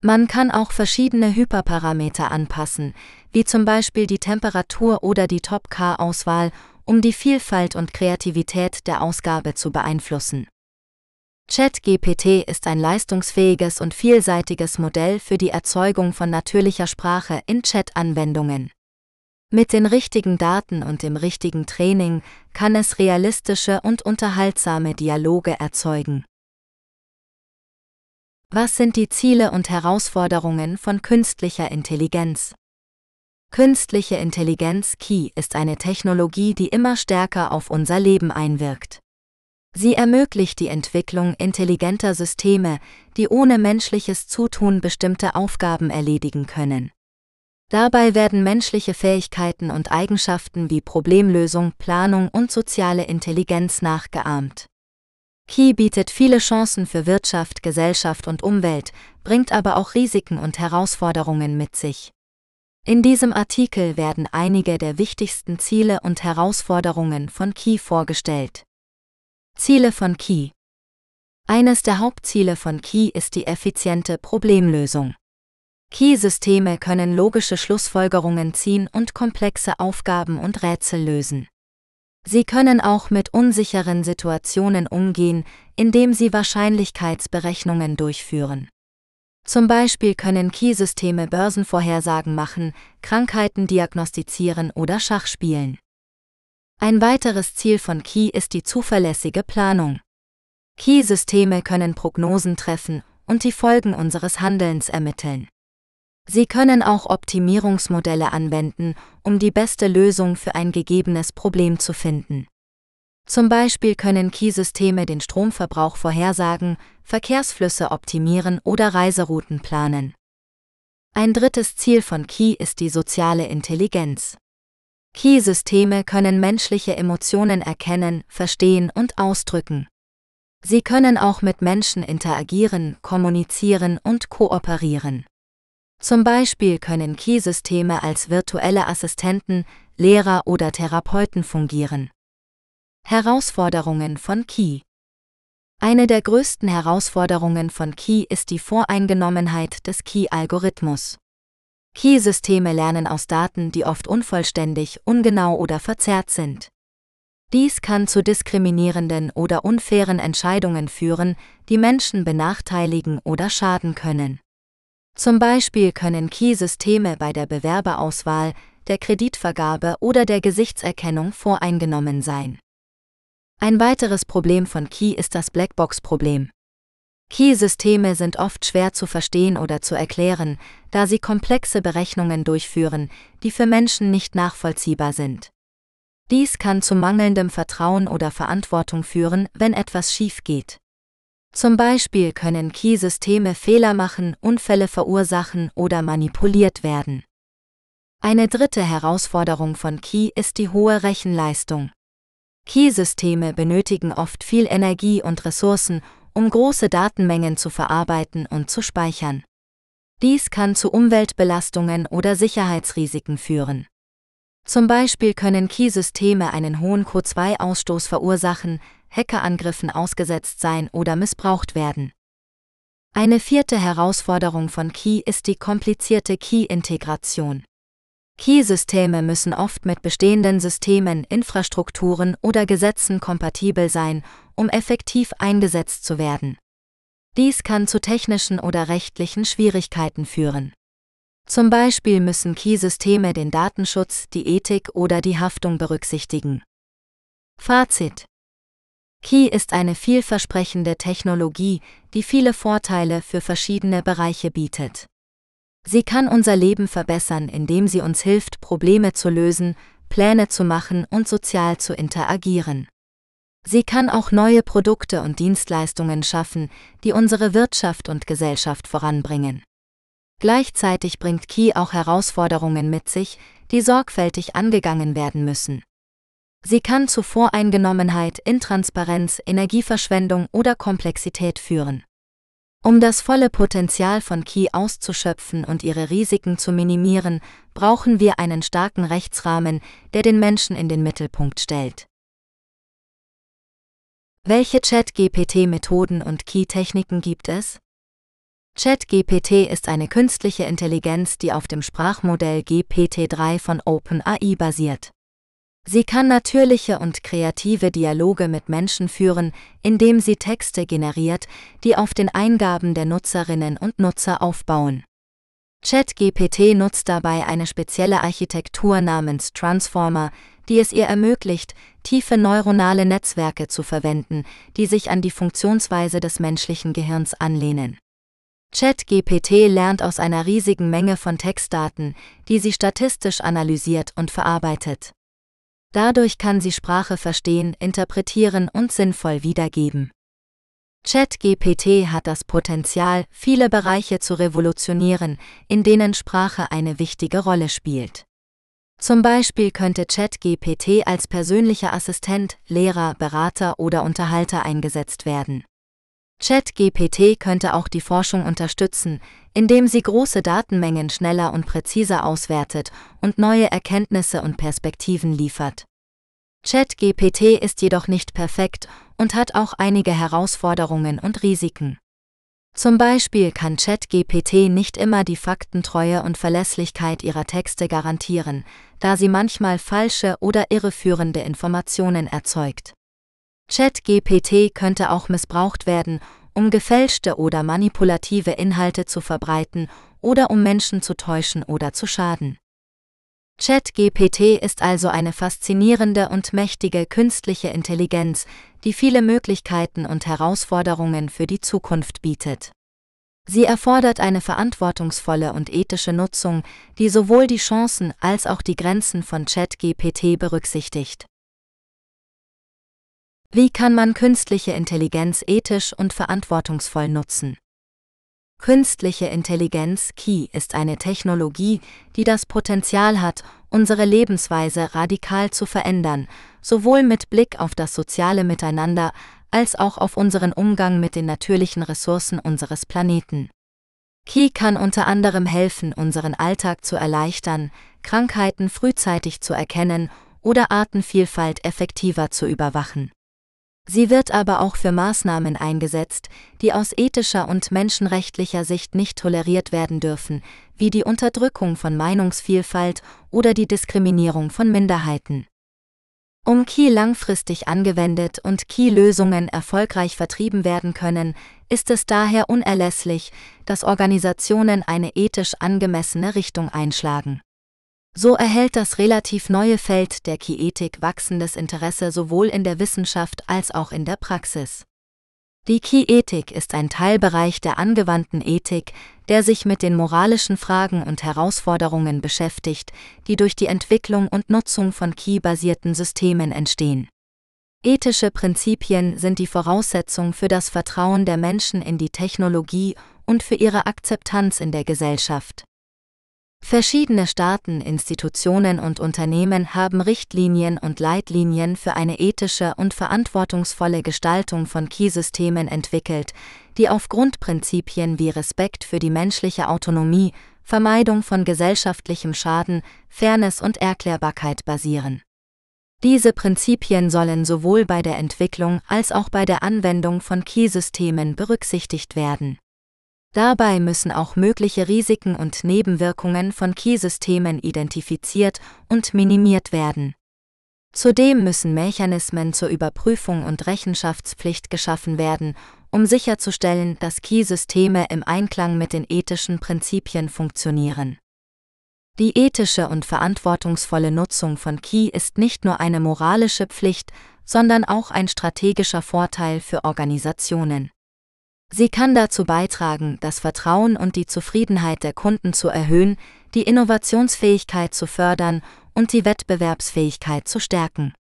Man kann auch verschiedene Hyperparameter anpassen, wie zum Beispiel die Temperatur oder die Top-K-Auswahl, um die Vielfalt und Kreativität der Ausgabe zu beeinflussen. ChatGPT ist ein leistungsfähiges und vielseitiges Modell für die Erzeugung von natürlicher Sprache in Chat-Anwendungen. Mit den richtigen Daten und dem richtigen Training kann es realistische und unterhaltsame Dialoge erzeugen. Was sind die Ziele und Herausforderungen von künstlicher Intelligenz? Künstliche Intelligenz Key ist eine Technologie, die immer stärker auf unser Leben einwirkt. Sie ermöglicht die Entwicklung intelligenter Systeme, die ohne menschliches Zutun bestimmte Aufgaben erledigen können. Dabei werden menschliche Fähigkeiten und Eigenschaften wie Problemlösung, Planung und soziale Intelligenz nachgeahmt. Key bietet viele Chancen für Wirtschaft, Gesellschaft und Umwelt, bringt aber auch Risiken und Herausforderungen mit sich. In diesem Artikel werden einige der wichtigsten Ziele und Herausforderungen von Key vorgestellt. Ziele von Key Eines der Hauptziele von Key ist die effiziente Problemlösung. Key-Systeme können logische Schlussfolgerungen ziehen und komplexe Aufgaben und Rätsel lösen. Sie können auch mit unsicheren Situationen umgehen, indem sie Wahrscheinlichkeitsberechnungen durchführen. Zum Beispiel können Key-Systeme Börsenvorhersagen machen, Krankheiten diagnostizieren oder Schach spielen. Ein weiteres Ziel von Key ist die zuverlässige Planung. Key-Systeme können Prognosen treffen und die Folgen unseres Handelns ermitteln. Sie können auch Optimierungsmodelle anwenden, um die beste Lösung für ein gegebenes Problem zu finden. Zum Beispiel können Key-Systeme den Stromverbrauch vorhersagen, Verkehrsflüsse optimieren oder Reiserouten planen. Ein drittes Ziel von Key ist die soziale Intelligenz. Key-Systeme können menschliche Emotionen erkennen, verstehen und ausdrücken. Sie können auch mit Menschen interagieren, kommunizieren und kooperieren. Zum Beispiel können Key-Systeme als virtuelle Assistenten, Lehrer oder Therapeuten fungieren. Herausforderungen von Key Eine der größten Herausforderungen von Key ist die Voreingenommenheit des Key-Algorithmus. Key-Systeme lernen aus Daten, die oft unvollständig, ungenau oder verzerrt sind. Dies kann zu diskriminierenden oder unfairen Entscheidungen führen, die Menschen benachteiligen oder schaden können. Zum Beispiel können Key-Systeme bei der Bewerberauswahl, der Kreditvergabe oder der Gesichtserkennung voreingenommen sein. Ein weiteres Problem von Key ist das Blackbox-Problem. Key-Systeme sind oft schwer zu verstehen oder zu erklären, da sie komplexe Berechnungen durchführen, die für Menschen nicht nachvollziehbar sind. Dies kann zu mangelndem Vertrauen oder Verantwortung führen, wenn etwas schief geht. Zum Beispiel können Key-Systeme Fehler machen, Unfälle verursachen oder manipuliert werden. Eine dritte Herausforderung von Key ist die hohe Rechenleistung. Key-Systeme benötigen oft viel Energie und Ressourcen, um große Datenmengen zu verarbeiten und zu speichern. Dies kann zu Umweltbelastungen oder Sicherheitsrisiken führen. Zum Beispiel können Key-Systeme einen hohen CO2-Ausstoß verursachen, Hackerangriffen ausgesetzt sein oder missbraucht werden. Eine vierte Herausforderung von Key ist die komplizierte Key-Integration. Key-Systeme müssen oft mit bestehenden Systemen, Infrastrukturen oder Gesetzen kompatibel sein, um effektiv eingesetzt zu werden. Dies kann zu technischen oder rechtlichen Schwierigkeiten führen. Zum Beispiel müssen Key-Systeme den Datenschutz, die Ethik oder die Haftung berücksichtigen. Fazit Key ist eine vielversprechende Technologie, die viele Vorteile für verschiedene Bereiche bietet. Sie kann unser Leben verbessern, indem sie uns hilft, Probleme zu lösen, Pläne zu machen und sozial zu interagieren. Sie kann auch neue Produkte und Dienstleistungen schaffen, die unsere Wirtschaft und Gesellschaft voranbringen. Gleichzeitig bringt Key auch Herausforderungen mit sich, die sorgfältig angegangen werden müssen. Sie kann zu Voreingenommenheit, Intransparenz, Energieverschwendung oder Komplexität führen. Um das volle Potenzial von Key auszuschöpfen und ihre Risiken zu minimieren, brauchen wir einen starken Rechtsrahmen, der den Menschen in den Mittelpunkt stellt. Welche Chat-GPT-Methoden und Key-Techniken gibt es? ChatGPT ist eine künstliche Intelligenz, die auf dem Sprachmodell GPT-3 von OpenAI basiert. Sie kann natürliche und kreative Dialoge mit Menschen führen, indem sie Texte generiert, die auf den Eingaben der Nutzerinnen und Nutzer aufbauen. ChatGPT nutzt dabei eine spezielle Architektur namens Transformer, die es ihr ermöglicht, tiefe neuronale Netzwerke zu verwenden, die sich an die Funktionsweise des menschlichen Gehirns anlehnen. ChatGPT lernt aus einer riesigen Menge von Textdaten, die sie statistisch analysiert und verarbeitet. Dadurch kann sie Sprache verstehen, interpretieren und sinnvoll wiedergeben. ChatGPT hat das Potenzial, viele Bereiche zu revolutionieren, in denen Sprache eine wichtige Rolle spielt. Zum Beispiel könnte ChatGPT als persönlicher Assistent, Lehrer, Berater oder Unterhalter eingesetzt werden. ChatGPT könnte auch die Forschung unterstützen, indem sie große Datenmengen schneller und präziser auswertet und neue Erkenntnisse und Perspektiven liefert. ChatGPT ist jedoch nicht perfekt und hat auch einige Herausforderungen und Risiken. Zum Beispiel kann ChatGPT nicht immer die Faktentreue und Verlässlichkeit ihrer Texte garantieren, da sie manchmal falsche oder irreführende Informationen erzeugt. ChatGPT könnte auch missbraucht werden, um gefälschte oder manipulative Inhalte zu verbreiten oder um Menschen zu täuschen oder zu schaden. ChatGPT ist also eine faszinierende und mächtige künstliche Intelligenz, die viele Möglichkeiten und Herausforderungen für die Zukunft bietet. Sie erfordert eine verantwortungsvolle und ethische Nutzung, die sowohl die Chancen als auch die Grenzen von ChatGPT berücksichtigt. Wie kann man künstliche Intelligenz ethisch und verantwortungsvoll nutzen? Künstliche Intelligenz KI ist eine Technologie, die das Potenzial hat, unsere Lebensweise radikal zu verändern, sowohl mit Blick auf das soziale Miteinander als auch auf unseren Umgang mit den natürlichen Ressourcen unseres Planeten. KI kann unter anderem helfen, unseren Alltag zu erleichtern, Krankheiten frühzeitig zu erkennen oder Artenvielfalt effektiver zu überwachen. Sie wird aber auch für Maßnahmen eingesetzt, die aus ethischer und menschenrechtlicher Sicht nicht toleriert werden dürfen, wie die Unterdrückung von Meinungsvielfalt oder die Diskriminierung von Minderheiten. Um Key langfristig angewendet und Key-Lösungen erfolgreich vertrieben werden können, ist es daher unerlässlich, dass Organisationen eine ethisch angemessene Richtung einschlagen. So erhält das relativ neue Feld der Key-Ethik wachsendes Interesse sowohl in der Wissenschaft als auch in der Praxis. Die Key-Ethik ist ein Teilbereich der angewandten Ethik, der sich mit den moralischen Fragen und Herausforderungen beschäftigt, die durch die Entwicklung und Nutzung von Key-basierten Systemen entstehen. Ethische Prinzipien sind die Voraussetzung für das Vertrauen der Menschen in die Technologie und für ihre Akzeptanz in der Gesellschaft. Verschiedene Staaten, Institutionen und Unternehmen haben Richtlinien und Leitlinien für eine ethische und verantwortungsvolle Gestaltung von Key-Systemen entwickelt, die auf Grundprinzipien wie Respekt für die menschliche Autonomie, Vermeidung von gesellschaftlichem Schaden, Fairness und Erklärbarkeit basieren. Diese Prinzipien sollen sowohl bei der Entwicklung als auch bei der Anwendung von Key-Systemen berücksichtigt werden. Dabei müssen auch mögliche Risiken und Nebenwirkungen von Key-Systemen identifiziert und minimiert werden. Zudem müssen Mechanismen zur Überprüfung und Rechenschaftspflicht geschaffen werden, um sicherzustellen, dass Key-Systeme im Einklang mit den ethischen Prinzipien funktionieren. Die ethische und verantwortungsvolle Nutzung von Key ist nicht nur eine moralische Pflicht, sondern auch ein strategischer Vorteil für Organisationen. Sie kann dazu beitragen, das Vertrauen und die Zufriedenheit der Kunden zu erhöhen, die Innovationsfähigkeit zu fördern und die Wettbewerbsfähigkeit zu stärken.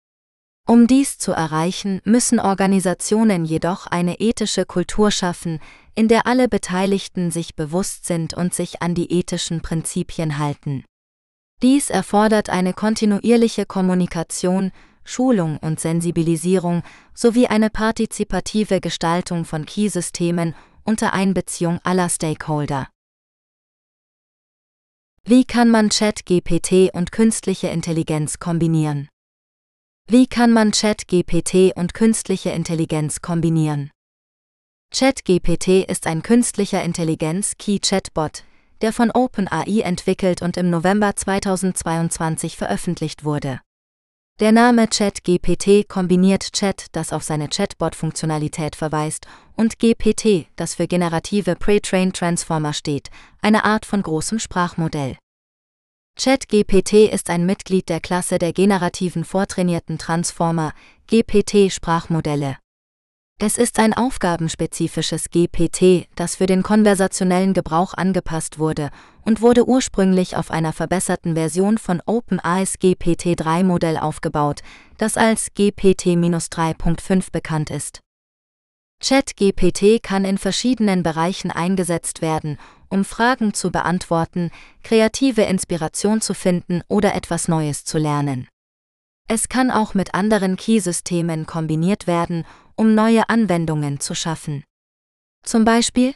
Um dies zu erreichen, müssen Organisationen jedoch eine ethische Kultur schaffen, in der alle Beteiligten sich bewusst sind und sich an die ethischen Prinzipien halten. Dies erfordert eine kontinuierliche Kommunikation, Schulung und Sensibilisierung sowie eine partizipative Gestaltung von Key-Systemen unter Einbeziehung aller Stakeholder. Wie kann man Chat-GPT und künstliche Intelligenz kombinieren? Wie kann man Chat-GPT und künstliche Intelligenz kombinieren? ChatGPT ist ein künstlicher Intelligenz-Key-Chatbot, der von OpenAI entwickelt und im November 2022 veröffentlicht wurde. Der Name ChatGPT kombiniert Chat, das auf seine Chatbot-Funktionalität verweist, und GPT, das für generative Pre-Trained Transformer steht, eine Art von großem Sprachmodell. ChatGPT ist ein Mitglied der Klasse der generativen vortrainierten Transformer, GPT-Sprachmodelle. Es ist ein aufgabenspezifisches GPT, das für den konversationellen Gebrauch angepasst wurde und wurde ursprünglich auf einer verbesserten Version von OpenAIs GPT-3-Modell aufgebaut, das als GPT-3.5 bekannt ist. ChatGPT kann in verschiedenen Bereichen eingesetzt werden, um Fragen zu beantworten, kreative Inspiration zu finden oder etwas Neues zu lernen. Es kann auch mit anderen Key-Systemen kombiniert werden, um neue Anwendungen zu schaffen. Zum Beispiel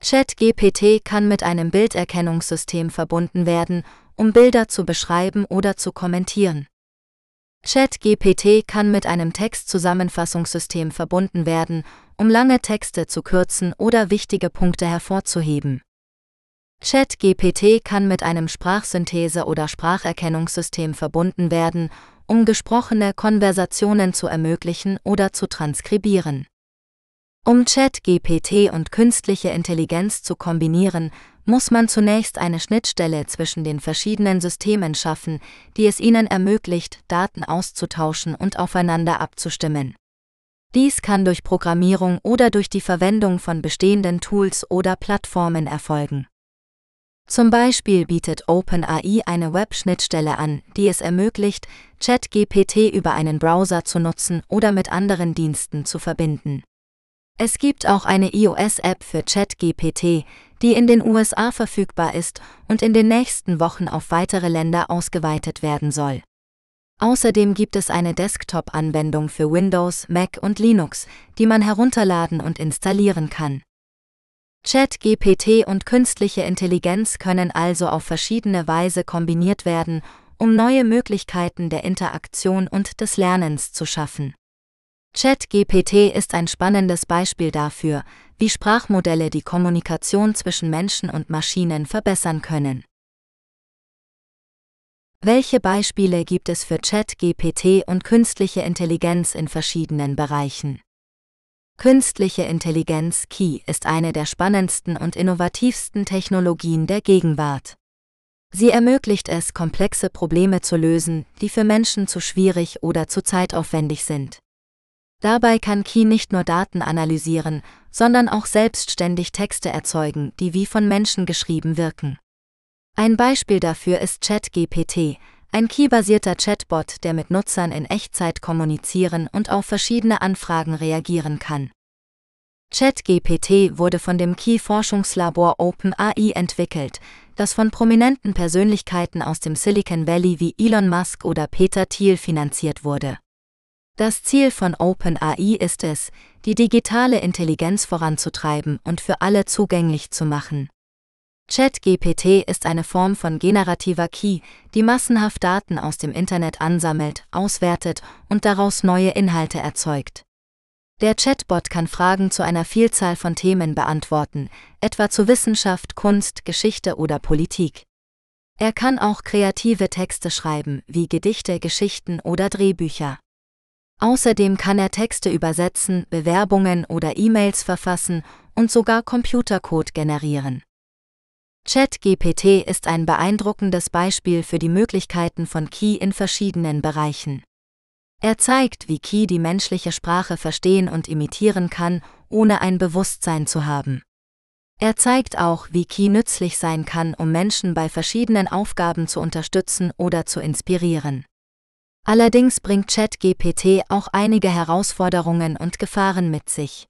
ChatGPT kann mit einem Bilderkennungssystem verbunden werden, um Bilder zu beschreiben oder zu kommentieren. ChatGPT kann mit einem Textzusammenfassungssystem verbunden werden, um lange Texte zu kürzen oder wichtige Punkte hervorzuheben. ChatGPT kann mit einem Sprachsynthese- oder Spracherkennungssystem verbunden werden, um gesprochene Konversationen zu ermöglichen oder zu transkribieren. Um ChatGPT und künstliche Intelligenz zu kombinieren, muss man zunächst eine Schnittstelle zwischen den verschiedenen Systemen schaffen, die es ihnen ermöglicht, Daten auszutauschen und aufeinander abzustimmen. Dies kann durch Programmierung oder durch die Verwendung von bestehenden Tools oder Plattformen erfolgen. Zum Beispiel bietet OpenAI eine Web-Schnittstelle an, die es ermöglicht, ChatGPT über einen Browser zu nutzen oder mit anderen Diensten zu verbinden. Es gibt auch eine iOS-App für ChatGPT, die in den USA verfügbar ist und in den nächsten Wochen auf weitere Länder ausgeweitet werden soll. Außerdem gibt es eine Desktop-Anwendung für Windows, Mac und Linux, die man herunterladen und installieren kann. ChatGPT und künstliche Intelligenz können also auf verschiedene Weise kombiniert werden, um neue Möglichkeiten der Interaktion und des Lernens zu schaffen. ChatGPT ist ein spannendes Beispiel dafür, wie Sprachmodelle die Kommunikation zwischen Menschen und Maschinen verbessern können. Welche Beispiele gibt es für ChatGPT und künstliche Intelligenz in verschiedenen Bereichen? Künstliche Intelligenz Key ist eine der spannendsten und innovativsten Technologien der Gegenwart. Sie ermöglicht es, komplexe Probleme zu lösen, die für Menschen zu schwierig oder zu zeitaufwendig sind. Dabei kann Key nicht nur Daten analysieren, sondern auch selbstständig Texte erzeugen, die wie von Menschen geschrieben wirken. Ein Beispiel dafür ist ChatGPT, ein Key-basierter Chatbot, der mit Nutzern in Echtzeit kommunizieren und auf verschiedene Anfragen reagieren kann. ChatGPT wurde von dem Key-Forschungslabor OpenAI entwickelt, das von prominenten Persönlichkeiten aus dem Silicon Valley wie Elon Musk oder Peter Thiel finanziert wurde. Das Ziel von OpenAI ist es, die digitale Intelligenz voranzutreiben und für alle zugänglich zu machen. ChatGPT ist eine Form von generativer Key, die massenhaft Daten aus dem Internet ansammelt, auswertet und daraus neue Inhalte erzeugt. Der Chatbot kann Fragen zu einer Vielzahl von Themen beantworten, etwa zu Wissenschaft, Kunst, Geschichte oder Politik. Er kann auch kreative Texte schreiben, wie Gedichte, Geschichten oder Drehbücher. Außerdem kann er Texte übersetzen, Bewerbungen oder E-Mails verfassen und sogar Computercode generieren. ChatGPT ist ein beeindruckendes Beispiel für die Möglichkeiten von Key in verschiedenen Bereichen. Er zeigt, wie Key die menschliche Sprache verstehen und imitieren kann, ohne ein Bewusstsein zu haben. Er zeigt auch, wie Key nützlich sein kann, um Menschen bei verschiedenen Aufgaben zu unterstützen oder zu inspirieren. Allerdings bringt ChatGPT auch einige Herausforderungen und Gefahren mit sich.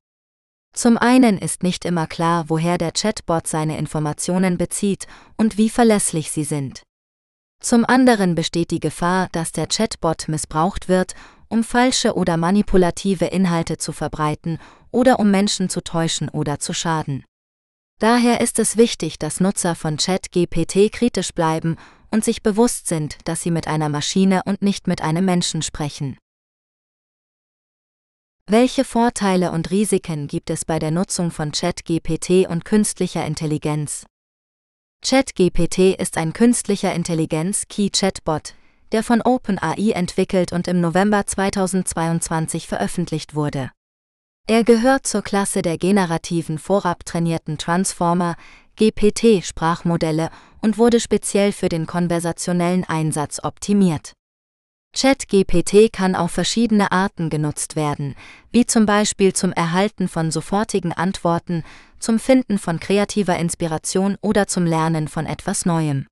Zum einen ist nicht immer klar, woher der Chatbot seine Informationen bezieht und wie verlässlich sie sind. Zum anderen besteht die Gefahr, dass der Chatbot missbraucht wird, um falsche oder manipulative Inhalte zu verbreiten oder um Menschen zu täuschen oder zu schaden. Daher ist es wichtig, dass Nutzer von ChatGPT kritisch bleiben und sich bewusst sind, dass sie mit einer Maschine und nicht mit einem Menschen sprechen. Welche Vorteile und Risiken gibt es bei der Nutzung von ChatGPT und künstlicher Intelligenz? ChatGPT ist ein künstlicher Intelligenz-Key-Chatbot, der von OpenAI entwickelt und im November 2022 veröffentlicht wurde. Er gehört zur Klasse der generativen vorab trainierten Transformer, GPT-Sprachmodelle und wurde speziell für den konversationellen Einsatz optimiert. ChatGPT kann auf verschiedene Arten genutzt werden, wie zum Beispiel zum Erhalten von sofortigen Antworten, zum Finden von kreativer Inspiration oder zum Lernen von etwas Neuem.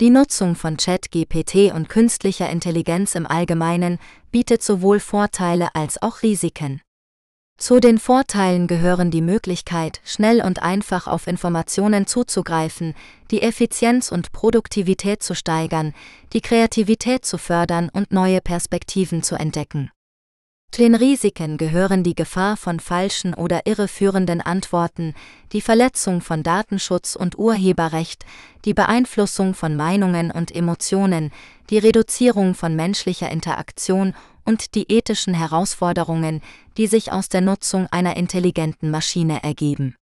Die Nutzung von ChatGPT und künstlicher Intelligenz im Allgemeinen bietet sowohl Vorteile als auch Risiken. Zu den Vorteilen gehören die Möglichkeit, schnell und einfach auf Informationen zuzugreifen, die Effizienz und Produktivität zu steigern, die Kreativität zu fördern und neue Perspektiven zu entdecken. Zu den Risiken gehören die Gefahr von falschen oder irreführenden Antworten, die Verletzung von Datenschutz und Urheberrecht, die Beeinflussung von Meinungen und Emotionen, die Reduzierung von menschlicher Interaktion und die ethischen Herausforderungen, die sich aus der Nutzung einer intelligenten Maschine ergeben.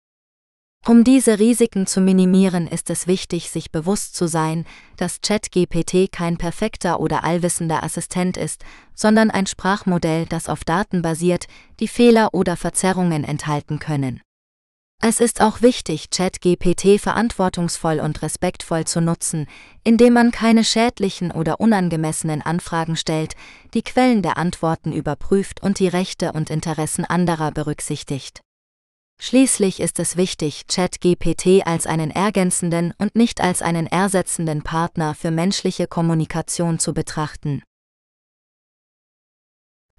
Um diese Risiken zu minimieren, ist es wichtig, sich bewusst zu sein, dass ChatGPT kein perfekter oder allwissender Assistent ist, sondern ein Sprachmodell, das auf Daten basiert, die Fehler oder Verzerrungen enthalten können. Es ist auch wichtig, ChatGPT verantwortungsvoll und respektvoll zu nutzen, indem man keine schädlichen oder unangemessenen Anfragen stellt, die Quellen der Antworten überprüft und die Rechte und Interessen anderer berücksichtigt. Schließlich ist es wichtig, ChatGPT als einen ergänzenden und nicht als einen ersetzenden Partner für menschliche Kommunikation zu betrachten.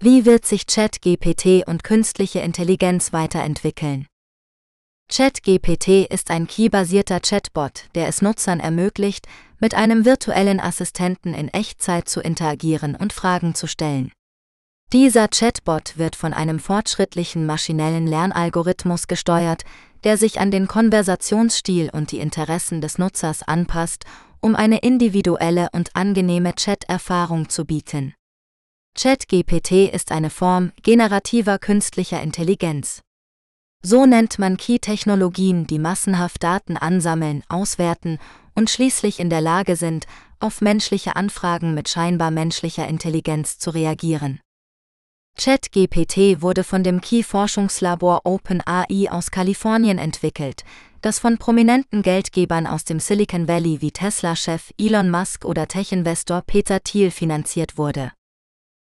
Wie wird sich ChatGPT und künstliche Intelligenz weiterentwickeln? ChatGPT ist ein Key-basierter Chatbot, der es Nutzern ermöglicht, mit einem virtuellen Assistenten in Echtzeit zu interagieren und Fragen zu stellen. Dieser Chatbot wird von einem fortschrittlichen maschinellen Lernalgorithmus gesteuert, der sich an den Konversationsstil und die Interessen des Nutzers anpasst, um eine individuelle und angenehme Chat-Erfahrung zu bieten. ChatGPT ist eine Form generativer künstlicher Intelligenz. So nennt man Key-Technologien, die massenhaft Daten ansammeln, auswerten und schließlich in der Lage sind, auf menschliche Anfragen mit scheinbar menschlicher Intelligenz zu reagieren. ChatGPT wurde von dem Key-Forschungslabor OpenAI aus Kalifornien entwickelt, das von prominenten Geldgebern aus dem Silicon Valley wie Tesla-Chef Elon Musk oder Tech-Investor Peter Thiel finanziert wurde.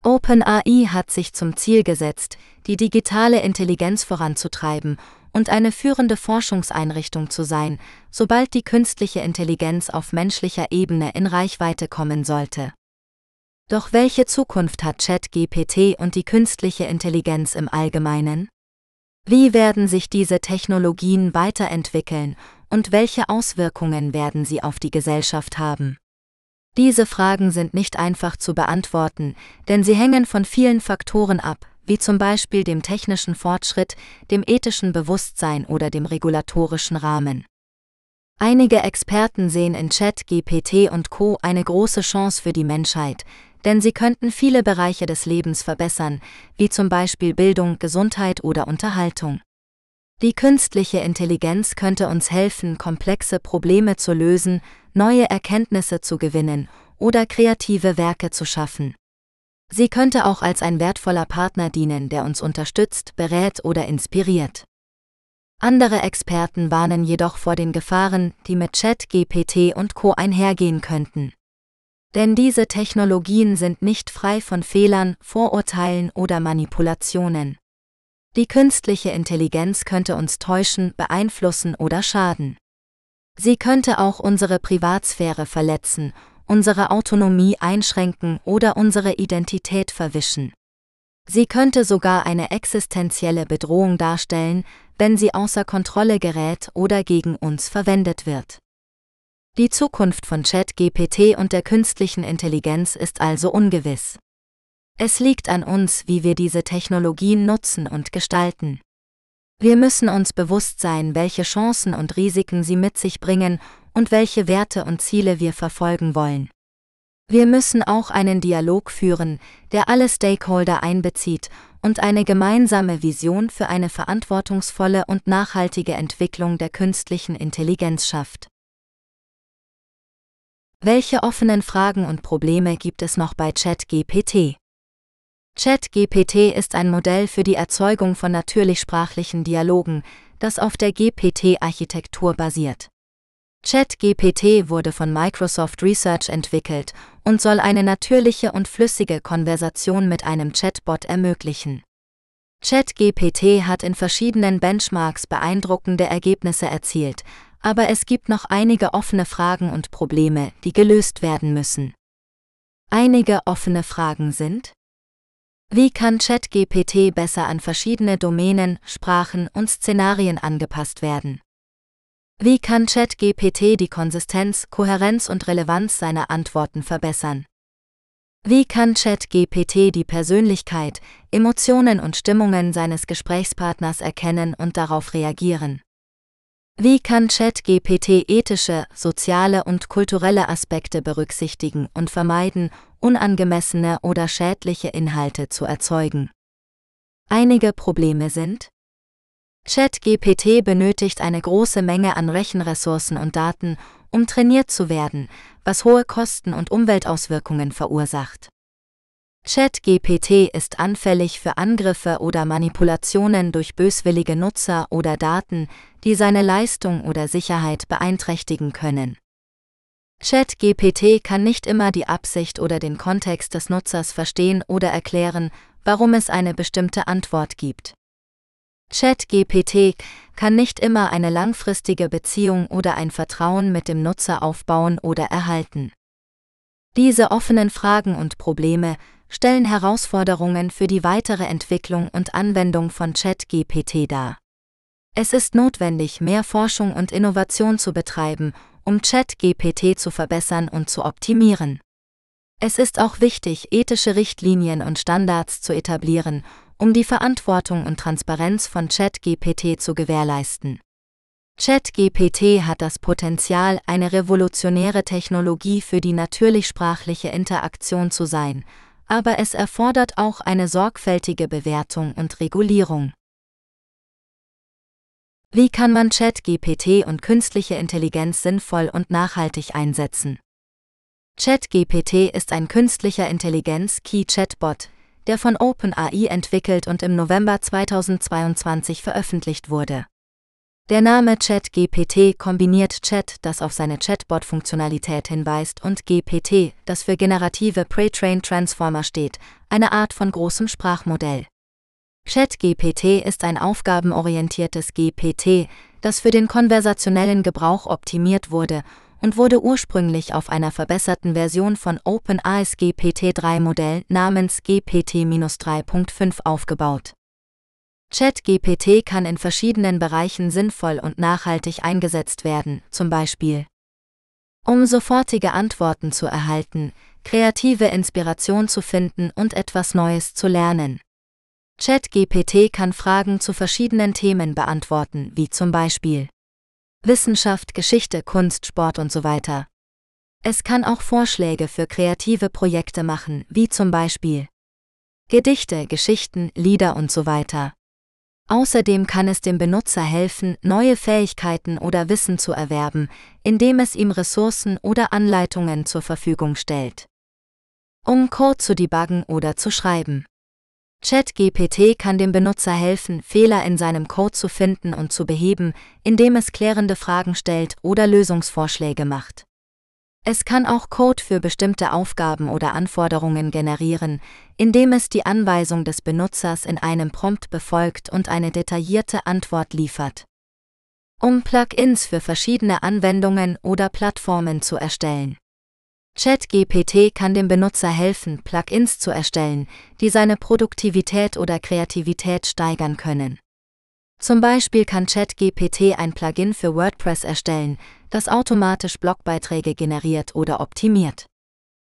OpenAI hat sich zum Ziel gesetzt, die digitale Intelligenz voranzutreiben und eine führende Forschungseinrichtung zu sein, sobald die künstliche Intelligenz auf menschlicher Ebene in Reichweite kommen sollte. Doch welche Zukunft hat ChatGPT und die künstliche Intelligenz im Allgemeinen? Wie werden sich diese Technologien weiterentwickeln und welche Auswirkungen werden sie auf die Gesellschaft haben? Diese Fragen sind nicht einfach zu beantworten, denn sie hängen von vielen Faktoren ab, wie zum Beispiel dem technischen Fortschritt, dem ethischen Bewusstsein oder dem regulatorischen Rahmen. Einige Experten sehen in ChatGPT und Co eine große Chance für die Menschheit, denn sie könnten viele Bereiche des Lebens verbessern, wie zum Beispiel Bildung, Gesundheit oder Unterhaltung. Die künstliche Intelligenz könnte uns helfen, komplexe Probleme zu lösen, neue Erkenntnisse zu gewinnen oder kreative Werke zu schaffen. Sie könnte auch als ein wertvoller Partner dienen, der uns unterstützt, berät oder inspiriert. Andere Experten warnen jedoch vor den Gefahren, die mit Chat, GPT und Co einhergehen könnten. Denn diese Technologien sind nicht frei von Fehlern, Vorurteilen oder Manipulationen. Die künstliche Intelligenz könnte uns täuschen, beeinflussen oder schaden. Sie könnte auch unsere Privatsphäre verletzen, unsere Autonomie einschränken oder unsere Identität verwischen. Sie könnte sogar eine existenzielle Bedrohung darstellen, wenn sie außer Kontrolle gerät oder gegen uns verwendet wird. Die Zukunft von ChatGPT und der künstlichen Intelligenz ist also ungewiss. Es liegt an uns, wie wir diese Technologien nutzen und gestalten. Wir müssen uns bewusst sein, welche Chancen und Risiken sie mit sich bringen und welche Werte und Ziele wir verfolgen wollen. Wir müssen auch einen Dialog führen, der alle Stakeholder einbezieht und eine gemeinsame Vision für eine verantwortungsvolle und nachhaltige Entwicklung der künstlichen Intelligenz schafft. Welche offenen Fragen und Probleme gibt es noch bei ChatGPT? ChatGPT ist ein Modell für die Erzeugung von natürlichsprachlichen Dialogen, das auf der GPT-Architektur basiert. ChatGPT wurde von Microsoft Research entwickelt und soll eine natürliche und flüssige Konversation mit einem Chatbot ermöglichen. ChatGPT hat in verschiedenen Benchmarks beeindruckende Ergebnisse erzielt, aber es gibt noch einige offene Fragen und Probleme, die gelöst werden müssen. Einige offene Fragen sind Wie kann ChatGPT besser an verschiedene Domänen, Sprachen und Szenarien angepasst werden? Wie kann ChatGPT die Konsistenz, Kohärenz und Relevanz seiner Antworten verbessern? Wie kann ChatGPT die Persönlichkeit, Emotionen und Stimmungen seines Gesprächspartners erkennen und darauf reagieren? Wie kann ChatGPT ethische, soziale und kulturelle Aspekte berücksichtigen und vermeiden, unangemessene oder schädliche Inhalte zu erzeugen? Einige Probleme sind ChatGPT benötigt eine große Menge an Rechenressourcen und Daten, um trainiert zu werden, was hohe Kosten und Umweltauswirkungen verursacht. ChatGPT ist anfällig für Angriffe oder Manipulationen durch böswillige Nutzer oder Daten, die seine Leistung oder Sicherheit beeinträchtigen können. ChatGPT kann nicht immer die Absicht oder den Kontext des Nutzers verstehen oder erklären, warum es eine bestimmte Antwort gibt. ChatGPT kann nicht immer eine langfristige Beziehung oder ein Vertrauen mit dem Nutzer aufbauen oder erhalten. Diese offenen Fragen und Probleme stellen Herausforderungen für die weitere Entwicklung und Anwendung von ChatGPT dar. Es ist notwendig, mehr Forschung und Innovation zu betreiben, um ChatGPT zu verbessern und zu optimieren. Es ist auch wichtig, ethische Richtlinien und Standards zu etablieren, um die Verantwortung und Transparenz von ChatGPT zu gewährleisten. ChatGPT hat das Potenzial, eine revolutionäre Technologie für die natürlichsprachliche Interaktion zu sein, aber es erfordert auch eine sorgfältige Bewertung und Regulierung. Wie kann man ChatGPT und künstliche Intelligenz sinnvoll und nachhaltig einsetzen? ChatGPT ist ein künstlicher Intelligenz-Key-Chatbot, der von OpenAI entwickelt und im November 2022 veröffentlicht wurde. Der Name ChatGPT kombiniert Chat, das auf seine Chatbot-Funktionalität hinweist, und GPT, das für generative Pre-Trained Transformer steht, eine Art von großem Sprachmodell. ChatGPT ist ein aufgabenorientiertes GPT, das für den konversationellen Gebrauch optimiert wurde und wurde ursprünglich auf einer verbesserten Version von OpenAIs GPT-3-Modell namens GPT-3.5 aufgebaut. ChatGPT kann in verschiedenen Bereichen sinnvoll und nachhaltig eingesetzt werden, zum Beispiel um sofortige Antworten zu erhalten, kreative Inspiration zu finden und etwas Neues zu lernen. ChatGPT kann Fragen zu verschiedenen Themen beantworten, wie zum Beispiel Wissenschaft, Geschichte, Kunst, Sport und so weiter. Es kann auch Vorschläge für kreative Projekte machen, wie zum Beispiel Gedichte, Geschichten, Lieder und so weiter. Außerdem kann es dem Benutzer helfen, neue Fähigkeiten oder Wissen zu erwerben, indem es ihm Ressourcen oder Anleitungen zur Verfügung stellt. Um Code zu debuggen oder zu schreiben. ChatGPT kann dem Benutzer helfen, Fehler in seinem Code zu finden und zu beheben, indem es klärende Fragen stellt oder Lösungsvorschläge macht. Es kann auch Code für bestimmte Aufgaben oder Anforderungen generieren, indem es die Anweisung des Benutzers in einem Prompt befolgt und eine detaillierte Antwort liefert. Um Plugins für verschiedene Anwendungen oder Plattformen zu erstellen. ChatGPT kann dem Benutzer helfen, Plugins zu erstellen, die seine Produktivität oder Kreativität steigern können. Zum Beispiel kann ChatGPT ein Plugin für WordPress erstellen, das automatisch Blogbeiträge generiert oder optimiert.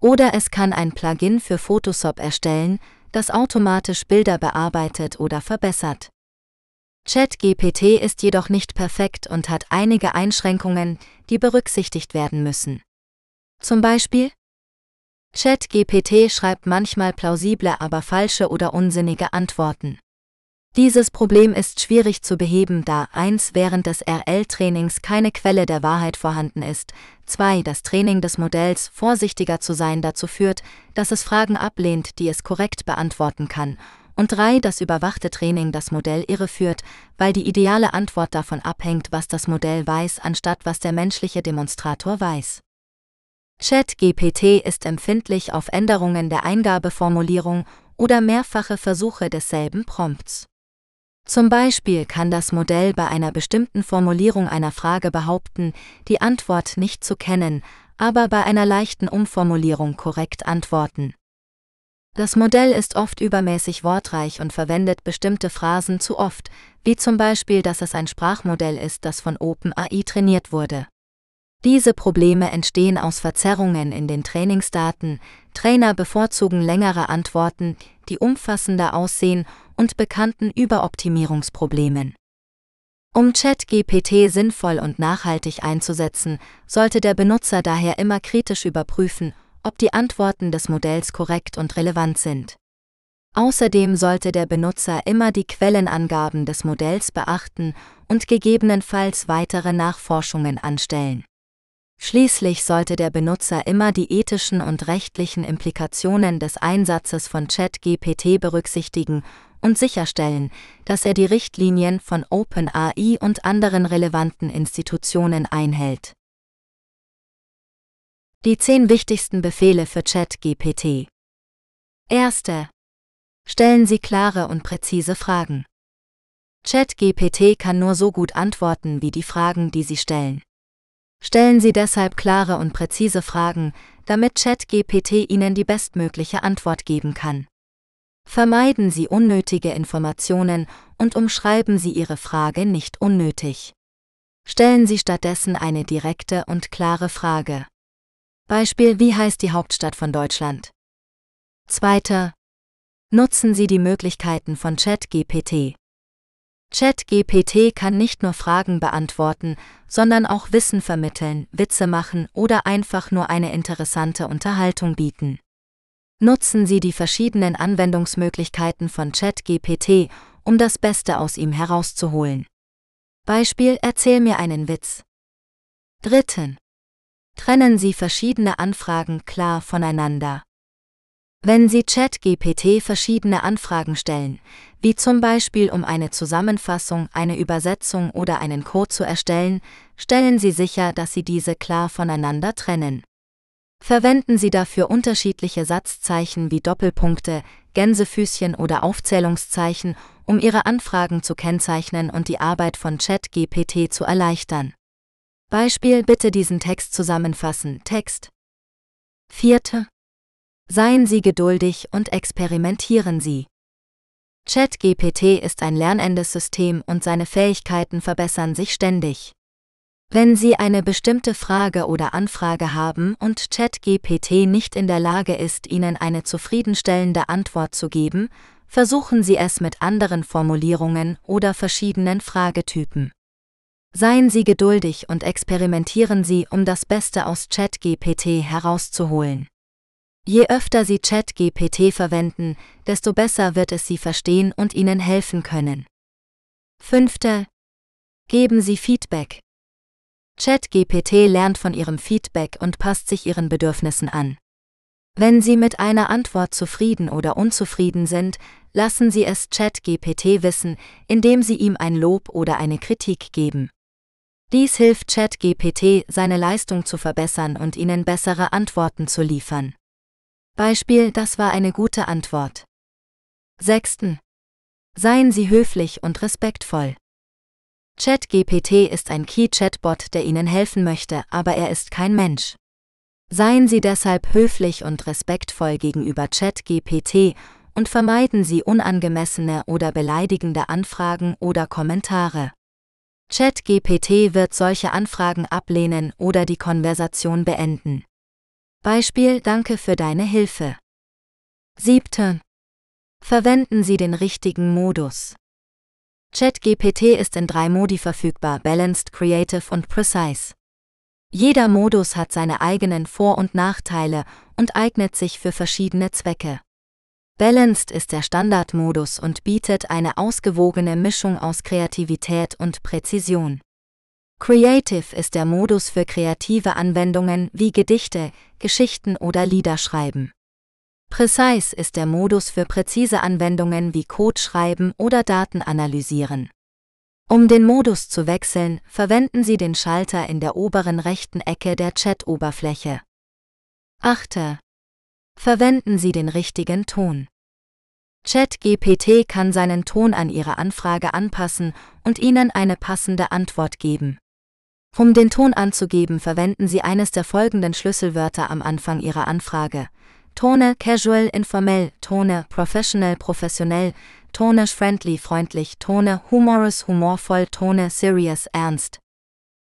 Oder es kann ein Plugin für Photoshop erstellen, das automatisch Bilder bearbeitet oder verbessert. ChatGPT ist jedoch nicht perfekt und hat einige Einschränkungen, die berücksichtigt werden müssen. Zum Beispiel ChatGPT schreibt manchmal plausible, aber falsche oder unsinnige Antworten. Dieses Problem ist schwierig zu beheben, da 1. während des RL-Trainings keine Quelle der Wahrheit vorhanden ist, 2. das Training des Modells, vorsichtiger zu sein, dazu führt, dass es Fragen ablehnt, die es korrekt beantworten kann, und 3. das überwachte Training das Modell irreführt, weil die ideale Antwort davon abhängt, was das Modell weiß, anstatt was der menschliche Demonstrator weiß. ChatGPT ist empfindlich auf Änderungen der Eingabeformulierung oder mehrfache Versuche desselben Prompts. Zum Beispiel kann das Modell bei einer bestimmten Formulierung einer Frage behaupten, die Antwort nicht zu kennen, aber bei einer leichten Umformulierung korrekt antworten. Das Modell ist oft übermäßig wortreich und verwendet bestimmte Phrasen zu oft, wie zum Beispiel, dass es ein Sprachmodell ist, das von OpenAI trainiert wurde. Diese Probleme entstehen aus Verzerrungen in den Trainingsdaten, Trainer bevorzugen längere Antworten, die umfassender aussehen und bekannten Überoptimierungsproblemen. Um ChatGPT sinnvoll und nachhaltig einzusetzen, sollte der Benutzer daher immer kritisch überprüfen, ob die Antworten des Modells korrekt und relevant sind. Außerdem sollte der Benutzer immer die Quellenangaben des Modells beachten und gegebenenfalls weitere Nachforschungen anstellen. Schließlich sollte der Benutzer immer die ethischen und rechtlichen Implikationen des Einsatzes von ChatGPT berücksichtigen und sicherstellen, dass er die Richtlinien von OpenAI und anderen relevanten Institutionen einhält. Die zehn wichtigsten Befehle für ChatGPT. Erste. Stellen Sie klare und präzise Fragen. ChatGPT kann nur so gut antworten wie die Fragen, die Sie stellen. Stellen Sie deshalb klare und präzise Fragen, damit ChatGPT Ihnen die bestmögliche Antwort geben kann. Vermeiden Sie unnötige Informationen und umschreiben Sie Ihre Frage nicht unnötig. Stellen Sie stattdessen eine direkte und klare Frage. Beispiel Wie heißt die Hauptstadt von Deutschland? Zweiter. Nutzen Sie die Möglichkeiten von ChatGPT. ChatGPT kann nicht nur Fragen beantworten, sondern auch Wissen vermitteln, Witze machen oder einfach nur eine interessante Unterhaltung bieten. Nutzen Sie die verschiedenen Anwendungsmöglichkeiten von ChatGPT, um das Beste aus ihm herauszuholen. Beispiel Erzähl mir einen Witz. Dritten. Trennen Sie verschiedene Anfragen klar voneinander. Wenn Sie ChatGPT verschiedene Anfragen stellen, wie zum Beispiel um eine Zusammenfassung, eine Übersetzung oder einen Code zu erstellen, stellen Sie sicher, dass Sie diese klar voneinander trennen. Verwenden Sie dafür unterschiedliche Satzzeichen wie Doppelpunkte, Gänsefüßchen oder Aufzählungszeichen, um Ihre Anfragen zu kennzeichnen und die Arbeit von ChatGPT zu erleichtern. Beispiel bitte diesen Text zusammenfassen. Text. Vierte. Seien Sie geduldig und experimentieren Sie. ChatGPT ist ein lernendes System und seine Fähigkeiten verbessern sich ständig. Wenn Sie eine bestimmte Frage oder Anfrage haben und ChatGPT nicht in der Lage ist, Ihnen eine zufriedenstellende Antwort zu geben, versuchen Sie es mit anderen Formulierungen oder verschiedenen Fragetypen. Seien Sie geduldig und experimentieren Sie, um das Beste aus ChatGPT herauszuholen. Je öfter Sie ChatGPT verwenden, desto besser wird es Sie verstehen und Ihnen helfen können. Fünfte. Geben Sie Feedback. ChatGPT lernt von Ihrem Feedback und passt sich Ihren Bedürfnissen an. Wenn Sie mit einer Antwort zufrieden oder unzufrieden sind, lassen Sie es ChatGPT wissen, indem Sie ihm ein Lob oder eine Kritik geben. Dies hilft ChatGPT, seine Leistung zu verbessern und Ihnen bessere Antworten zu liefern. Beispiel, das war eine gute Antwort. Sechsten. Seien Sie höflich und respektvoll. ChatGPT ist ein Key-Chatbot, der Ihnen helfen möchte, aber er ist kein Mensch. Seien Sie deshalb höflich und respektvoll gegenüber ChatGPT und vermeiden Sie unangemessene oder beleidigende Anfragen oder Kommentare. ChatGPT wird solche Anfragen ablehnen oder die Konversation beenden. Beispiel Danke für deine Hilfe. 7. Verwenden Sie den richtigen Modus. ChatGPT ist in drei Modi verfügbar: Balanced, Creative und Precise. Jeder Modus hat seine eigenen Vor- und Nachteile und eignet sich für verschiedene Zwecke. Balanced ist der Standardmodus und bietet eine ausgewogene Mischung aus Kreativität und Präzision. Creative ist der Modus für kreative Anwendungen wie Gedichte, Geschichten oder Lieder schreiben. Precise ist der Modus für präzise Anwendungen wie Code schreiben oder Daten analysieren. Um den Modus zu wechseln, verwenden Sie den Schalter in der oberen rechten Ecke der Chat-Oberfläche. Achte. Verwenden Sie den richtigen Ton. ChatGPT kann seinen Ton an Ihre Anfrage anpassen und Ihnen eine passende Antwort geben. Um den Ton anzugeben, verwenden Sie eines der folgenden Schlüsselwörter am Anfang Ihrer Anfrage. Tone casual informell, Tone professional professionell, Tone friendly freundlich, Tone humorous humorvoll, Tone serious ernst.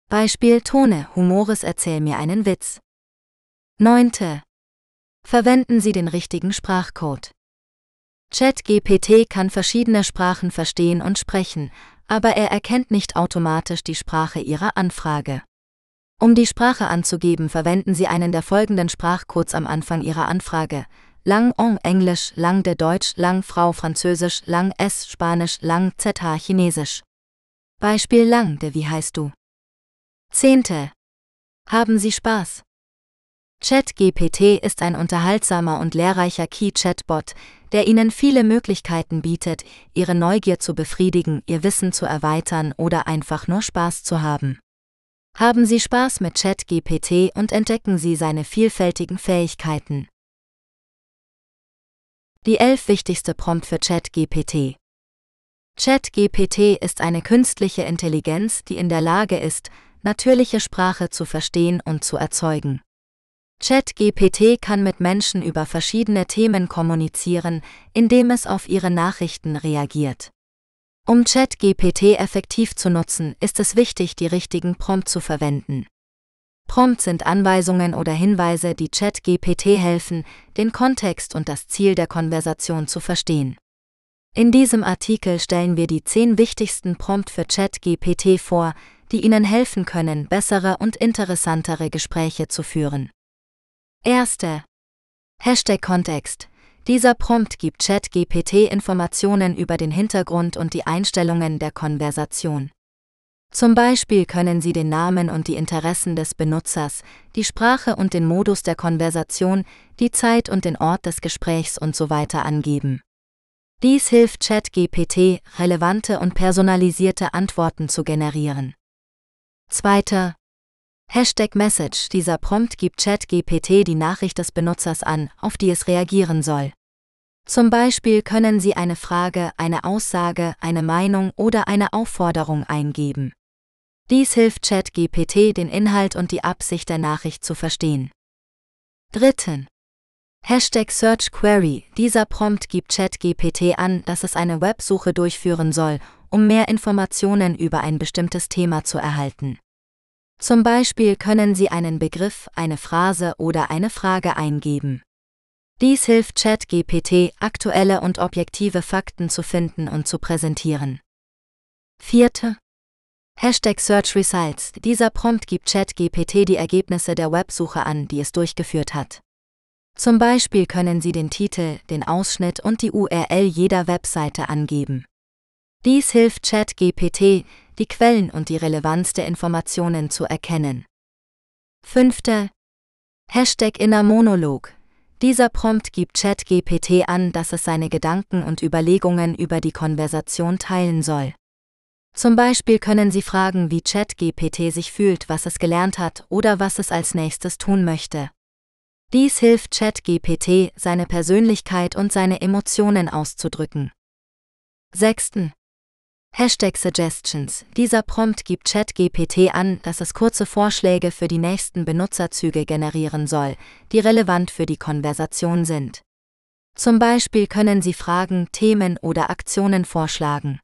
Beispiel Tone humores erzähl mir einen Witz. 9. Verwenden Sie den richtigen Sprachcode. ChatGPT kann verschiedene Sprachen verstehen und sprechen, aber er erkennt nicht automatisch die Sprache Ihrer Anfrage. Um die Sprache anzugeben, verwenden Sie einen der folgenden Sprachcodes am Anfang Ihrer Anfrage. lang on Englisch, lang de Deutsch, lang Frau Französisch, lang S Spanisch, lang ZH Chinesisch. Beispiel lang de Wie heißt du? Zehnte. Haben Sie Spaß? ChatGPT ist ein unterhaltsamer und lehrreicher Key-Chatbot, der Ihnen viele Möglichkeiten bietet, Ihre Neugier zu befriedigen, Ihr Wissen zu erweitern oder einfach nur Spaß zu haben. Haben Sie Spaß mit ChatGPT und entdecken Sie seine vielfältigen Fähigkeiten. Die elf wichtigste Prompt für ChatGPT. ChatGPT ist eine künstliche Intelligenz, die in der Lage ist, natürliche Sprache zu verstehen und zu erzeugen. ChatGPT kann mit Menschen über verschiedene Themen kommunizieren, indem es auf ihre Nachrichten reagiert. Um ChatGPT effektiv zu nutzen, ist es wichtig, die richtigen Prompt zu verwenden. Prompts sind Anweisungen oder Hinweise, die ChatGPT helfen, den Kontext und das Ziel der Konversation zu verstehen. In diesem Artikel stellen wir die zehn wichtigsten Prompt für ChatGPT vor, die Ihnen helfen können, bessere und interessantere Gespräche zu führen. Erste. Hashtag Kontext. Dieser Prompt gibt ChatGPT Informationen über den Hintergrund und die Einstellungen der Konversation. Zum Beispiel können Sie den Namen und die Interessen des Benutzers, die Sprache und den Modus der Konversation, die Zeit und den Ort des Gesprächs und so angeben. Dies hilft ChatGPT, relevante und personalisierte Antworten zu generieren. Zweiter. Hashtag Message. Dieser Prompt gibt ChatGPT die Nachricht des Benutzers an, auf die es reagieren soll. Zum Beispiel können Sie eine Frage, eine Aussage, eine Meinung oder eine Aufforderung eingeben. Dies hilft ChatGPT, den Inhalt und die Absicht der Nachricht zu verstehen. Dritten. Hashtag Search Query. Dieser Prompt gibt ChatGPT an, dass es eine Websuche durchführen soll, um mehr Informationen über ein bestimmtes Thema zu erhalten. Zum Beispiel können Sie einen Begriff, eine Phrase oder eine Frage eingeben. Dies hilft ChatGPT, aktuelle und objektive Fakten zu finden und zu präsentieren. Vierte. Hashtag Search Results. Dieser Prompt gibt ChatGPT die Ergebnisse der Websuche an, die es durchgeführt hat. Zum Beispiel können Sie den Titel, den Ausschnitt und die URL jeder Webseite angeben. Dies hilft ChatGPT, die Quellen und die Relevanz der Informationen zu erkennen. Fünfte. Hashtag Inner Monolog. Dieser Prompt gibt ChatGPT an, dass es seine Gedanken und Überlegungen über die Konversation teilen soll. Zum Beispiel können Sie fragen, wie ChatGPT sich fühlt, was es gelernt hat oder was es als nächstes tun möchte. Dies hilft ChatGPT, seine Persönlichkeit und seine Emotionen auszudrücken. Sechsten. Hashtag Suggestions. Dieser Prompt gibt ChatGPT an, dass es kurze Vorschläge für die nächsten Benutzerzüge generieren soll, die relevant für die Konversation sind. Zum Beispiel können Sie Fragen, Themen oder Aktionen vorschlagen.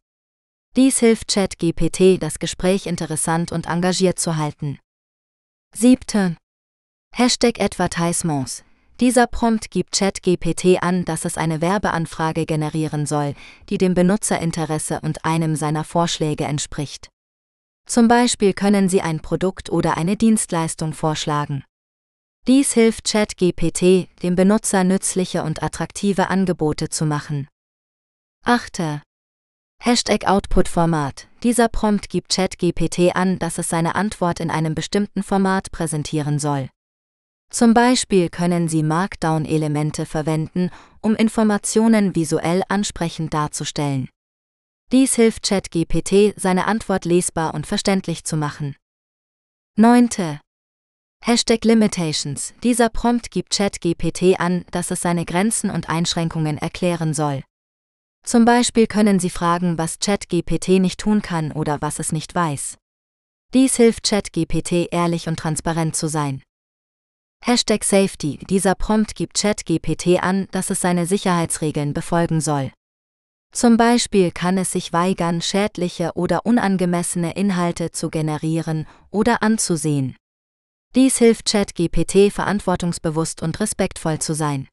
Dies hilft ChatGPT, das Gespräch interessant und engagiert zu halten. 7. Hashtag Advertisements. Dieser Prompt gibt ChatGPT an, dass es eine Werbeanfrage generieren soll, die dem Benutzerinteresse und einem seiner Vorschläge entspricht. Zum Beispiel können Sie ein Produkt oder eine Dienstleistung vorschlagen. Dies hilft ChatGPT, dem Benutzer nützliche und attraktive Angebote zu machen. 8. Hashtag Output-Format. Dieser Prompt gibt ChatGPT an, dass es seine Antwort in einem bestimmten Format präsentieren soll. Zum Beispiel können Sie Markdown-Elemente verwenden, um Informationen visuell ansprechend darzustellen. Dies hilft ChatGPT, seine Antwort lesbar und verständlich zu machen. 9. Hashtag Limitations. Dieser Prompt gibt ChatGPT an, dass es seine Grenzen und Einschränkungen erklären soll. Zum Beispiel können Sie fragen, was ChatGPT nicht tun kann oder was es nicht weiß. Dies hilft ChatGPT ehrlich und transparent zu sein. Hashtag Safety. Dieser Prompt gibt ChatGPT an, dass es seine Sicherheitsregeln befolgen soll. Zum Beispiel kann es sich weigern, schädliche oder unangemessene Inhalte zu generieren oder anzusehen. Dies hilft ChatGPT verantwortungsbewusst und respektvoll zu sein.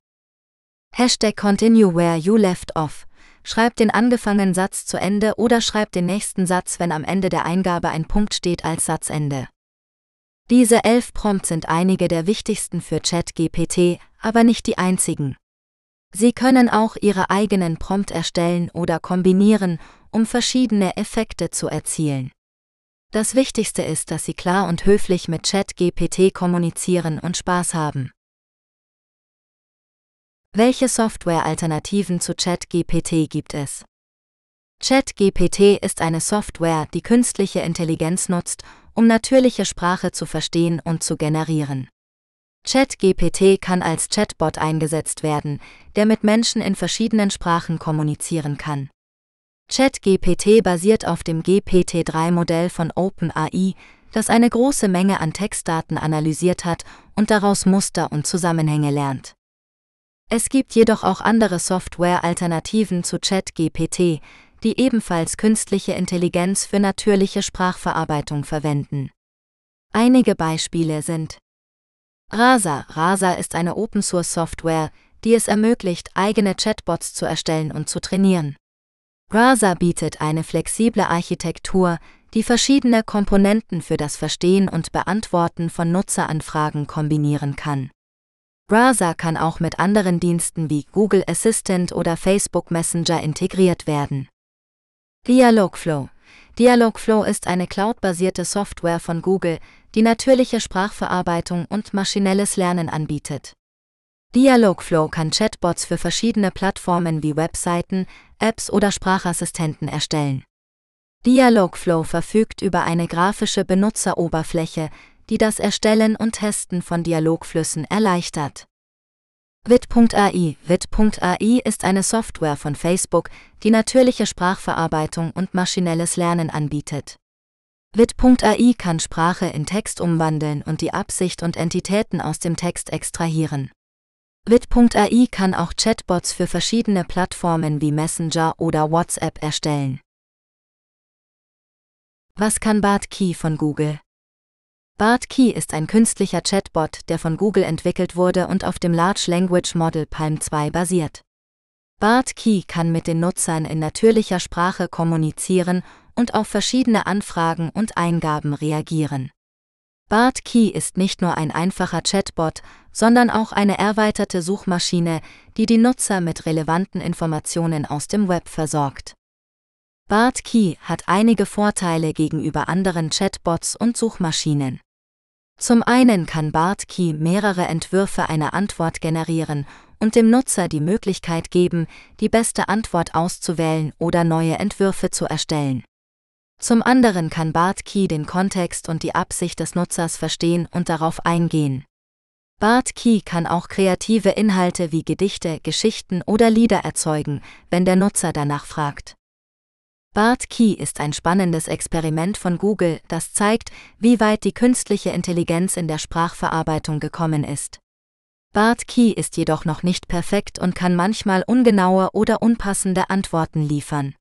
Hashtag Continue where you left off. Schreibt den angefangenen Satz zu Ende oder schreibt den nächsten Satz, wenn am Ende der Eingabe ein Punkt steht als Satzende. Diese elf Prompts sind einige der wichtigsten für ChatGPT, aber nicht die einzigen. Sie können auch Ihre eigenen Prompt erstellen oder kombinieren, um verschiedene Effekte zu erzielen. Das Wichtigste ist, dass Sie klar und höflich mit ChatGPT kommunizieren und Spaß haben. Welche Software-Alternativen zu ChatGPT gibt es? ChatGPT ist eine Software, die künstliche Intelligenz nutzt, um natürliche Sprache zu verstehen und zu generieren. ChatGPT kann als Chatbot eingesetzt werden, der mit Menschen in verschiedenen Sprachen kommunizieren kann. ChatGPT basiert auf dem GPT-3-Modell von OpenAI, das eine große Menge an Textdaten analysiert hat und daraus Muster und Zusammenhänge lernt. Es gibt jedoch auch andere Software-Alternativen zu ChatGPT, die ebenfalls künstliche Intelligenz für natürliche Sprachverarbeitung verwenden. Einige Beispiele sind Rasa. Rasa ist eine Open-Source-Software, die es ermöglicht, eigene Chatbots zu erstellen und zu trainieren. Rasa bietet eine flexible Architektur, die verschiedene Komponenten für das Verstehen und Beantworten von Nutzeranfragen kombinieren kann. Rasa kann auch mit anderen Diensten wie Google Assistant oder Facebook Messenger integriert werden. Dialogflow Dialogflow ist eine cloudbasierte Software von Google, die natürliche Sprachverarbeitung und maschinelles Lernen anbietet. Dialogflow kann Chatbots für verschiedene Plattformen wie Webseiten, Apps oder Sprachassistenten erstellen. Dialogflow verfügt über eine grafische Benutzeroberfläche, die das Erstellen und Testen von Dialogflüssen erleichtert. Wit.ai Wit.ai ist eine Software von Facebook, die natürliche Sprachverarbeitung und maschinelles Lernen anbietet. Wit.ai kann Sprache in Text umwandeln und die Absicht und Entitäten aus dem Text extrahieren. Wit.ai kann auch Chatbots für verschiedene Plattformen wie Messenger oder WhatsApp erstellen. Was kann Bart Key von Google? Bart Key ist ein künstlicher Chatbot, der von Google entwickelt wurde und auf dem Large Language Model Palm 2 basiert. Bart Key kann mit den Nutzern in natürlicher Sprache kommunizieren und auf verschiedene Anfragen und Eingaben reagieren. Bart Key ist nicht nur ein einfacher Chatbot, sondern auch eine erweiterte Suchmaschine, die die Nutzer mit relevanten Informationen aus dem Web versorgt. Bart Key hat einige Vorteile gegenüber anderen Chatbots und Suchmaschinen. Zum einen kann BartKey mehrere Entwürfe einer Antwort generieren und dem Nutzer die Möglichkeit geben, die beste Antwort auszuwählen oder neue Entwürfe zu erstellen. Zum anderen kann BartKey den Kontext und die Absicht des Nutzers verstehen und darauf eingehen. BartKey kann auch kreative Inhalte wie Gedichte, Geschichten oder Lieder erzeugen, wenn der Nutzer danach fragt. BART Key ist ein spannendes Experiment von Google, das zeigt, wie weit die künstliche Intelligenz in der Sprachverarbeitung gekommen ist. BART Key ist jedoch noch nicht perfekt und kann manchmal ungenaue oder unpassende Antworten liefern.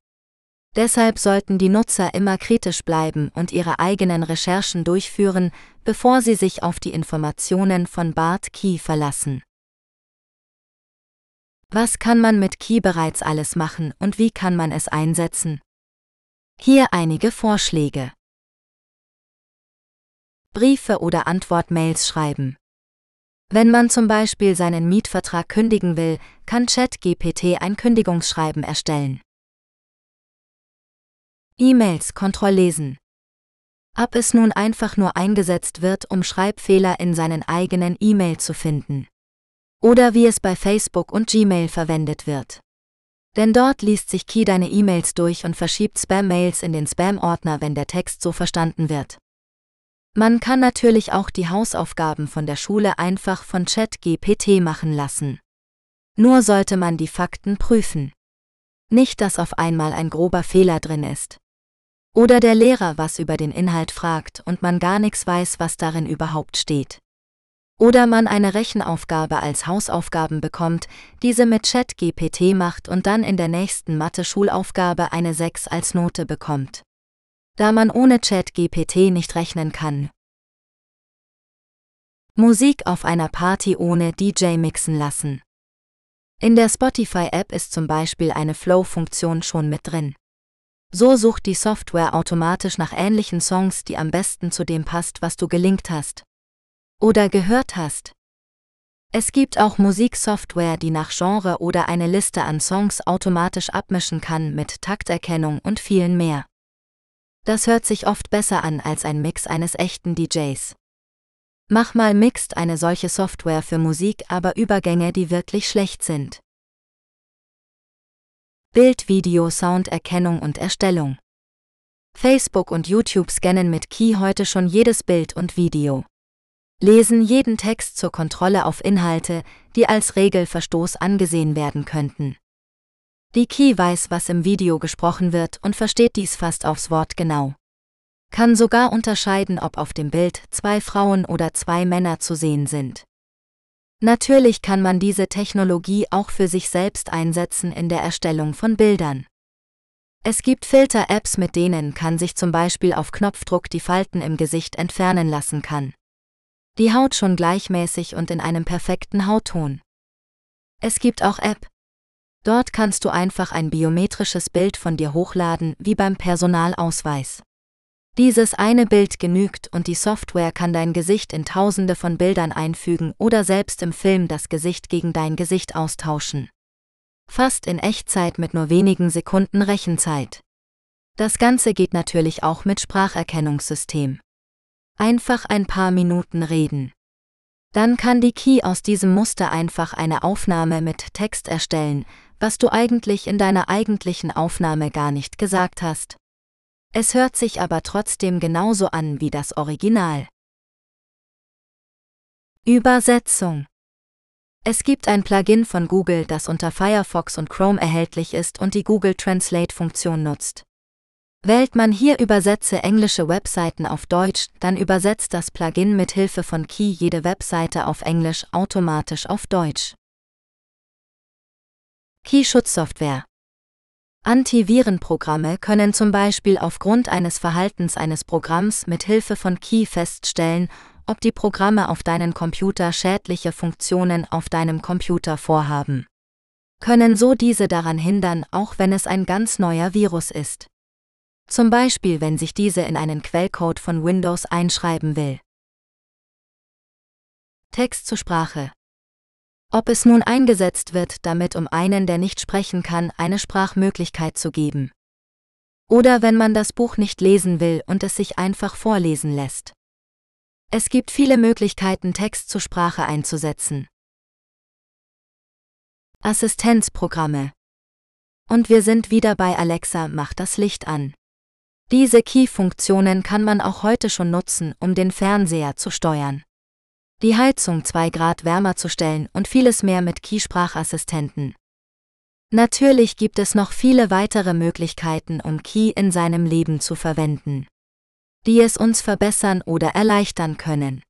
Deshalb sollten die Nutzer immer kritisch bleiben und ihre eigenen Recherchen durchführen, bevor sie sich auf die Informationen von BART Key verlassen. Was kann man mit Key bereits alles machen und wie kann man es einsetzen? Hier einige Vorschläge. Briefe oder Antwortmails schreiben. Wenn man zum Beispiel seinen Mietvertrag kündigen will, kann ChatGPT ein Kündigungsschreiben erstellen. E-Mails kontrolllesen. Ob es nun einfach nur eingesetzt wird, um Schreibfehler in seinen eigenen E-Mail zu finden. Oder wie es bei Facebook und Gmail verwendet wird. Denn dort liest sich Key deine E-Mails durch und verschiebt Spam-Mails in den Spam-Ordner, wenn der Text so verstanden wird. Man kann natürlich auch die Hausaufgaben von der Schule einfach von ChatGPT machen lassen. Nur sollte man die Fakten prüfen. Nicht, dass auf einmal ein grober Fehler drin ist. Oder der Lehrer was über den Inhalt fragt und man gar nichts weiß, was darin überhaupt steht. Oder man eine Rechenaufgabe als Hausaufgaben bekommt, diese mit ChatGPT macht und dann in der nächsten Mathe-Schulaufgabe eine 6 als Note bekommt. Da man ohne ChatGPT nicht rechnen kann. Musik auf einer Party ohne DJ mixen lassen. In der Spotify-App ist zum Beispiel eine Flow-Funktion schon mit drin. So sucht die Software automatisch nach ähnlichen Songs, die am besten zu dem passt, was du gelingt hast oder gehört hast. Es gibt auch Musiksoftware, die nach Genre oder eine Liste an Songs automatisch abmischen kann mit Takterkennung und vielen mehr. Das hört sich oft besser an als ein Mix eines echten DJs. Mach mal mixt eine solche Software für Musik, aber Übergänge, die wirklich schlecht sind. Bild, Video, Sounderkennung und Erstellung. Facebook und YouTube scannen mit Key heute schon jedes Bild und Video. Lesen jeden Text zur Kontrolle auf Inhalte, die als Regelverstoß angesehen werden könnten. Die Key weiß, was im Video gesprochen wird und versteht dies fast aufs Wort genau. Kann sogar unterscheiden, ob auf dem Bild zwei Frauen oder zwei Männer zu sehen sind. Natürlich kann man diese Technologie auch für sich selbst einsetzen in der Erstellung von Bildern. Es gibt Filter-Apps, mit denen kann sich zum Beispiel auf Knopfdruck die Falten im Gesicht entfernen lassen kann. Die Haut schon gleichmäßig und in einem perfekten Hautton. Es gibt auch App, Dort kannst du einfach ein biometrisches Bild von dir hochladen, wie beim Personalausweis. Dieses eine Bild genügt und die Software kann dein Gesicht in tausende von Bildern einfügen oder selbst im Film das Gesicht gegen dein Gesicht austauschen. Fast in Echtzeit mit nur wenigen Sekunden Rechenzeit. Das Ganze geht natürlich auch mit Spracherkennungssystem. Einfach ein paar Minuten reden. Dann kann die Key aus diesem Muster einfach eine Aufnahme mit Text erstellen, was du eigentlich in deiner eigentlichen Aufnahme gar nicht gesagt hast. Es hört sich aber trotzdem genauso an wie das Original. Übersetzung Es gibt ein Plugin von Google, das unter Firefox und Chrome erhältlich ist und die Google Translate-Funktion nutzt. Wählt man hier Übersetze englische Webseiten auf Deutsch, dann übersetzt das Plugin mit Hilfe von Key jede Webseite auf Englisch automatisch auf Deutsch. Key-Schutzsoftware Antivirenprogramme können zum Beispiel aufgrund eines Verhaltens eines Programms mit Hilfe von Key feststellen, ob die Programme auf deinen Computer schädliche Funktionen auf deinem Computer vorhaben. Können so diese daran hindern, auch wenn es ein ganz neuer Virus ist. Zum Beispiel, wenn sich diese in einen Quellcode von Windows einschreiben will. Text zur Sprache ob es nun eingesetzt wird, damit um einen, der nicht sprechen kann, eine Sprachmöglichkeit zu geben. Oder wenn man das Buch nicht lesen will und es sich einfach vorlesen lässt. Es gibt viele Möglichkeiten, Text zur Sprache einzusetzen. Assistenzprogramme. Und wir sind wieder bei Alexa, mach das Licht an. Diese Key-Funktionen kann man auch heute schon nutzen, um den Fernseher zu steuern die Heizung 2 Grad wärmer zu stellen und vieles mehr mit Key-Sprachassistenten. Natürlich gibt es noch viele weitere Möglichkeiten, um Key in seinem Leben zu verwenden, die es uns verbessern oder erleichtern können.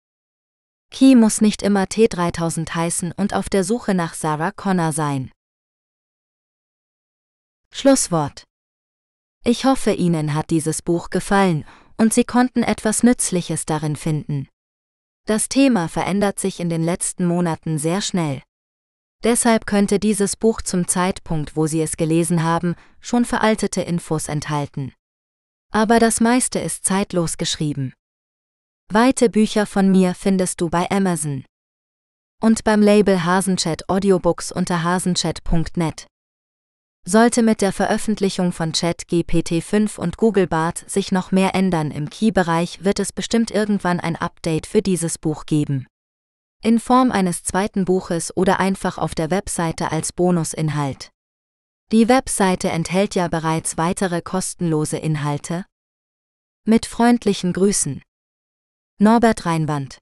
Key muss nicht immer T3000 heißen und auf der Suche nach Sarah Connor sein. Schlusswort. Ich hoffe, Ihnen hat dieses Buch gefallen und Sie konnten etwas Nützliches darin finden. Das Thema verändert sich in den letzten Monaten sehr schnell. Deshalb könnte dieses Buch zum Zeitpunkt, wo Sie es gelesen haben, schon veraltete Infos enthalten. Aber das meiste ist zeitlos geschrieben. Weite Bücher von mir findest du bei Amazon. Und beim Label Hasenchat Audiobooks unter hasenchat.net. Sollte mit der Veröffentlichung von ChatGPT 5 und Google Bart sich noch mehr ändern im Key-Bereich, wird es bestimmt irgendwann ein Update für dieses Buch geben. In Form eines zweiten Buches oder einfach auf der Webseite als Bonusinhalt. Die Webseite enthält ja bereits weitere kostenlose Inhalte. Mit freundlichen Grüßen. Norbert Reinwand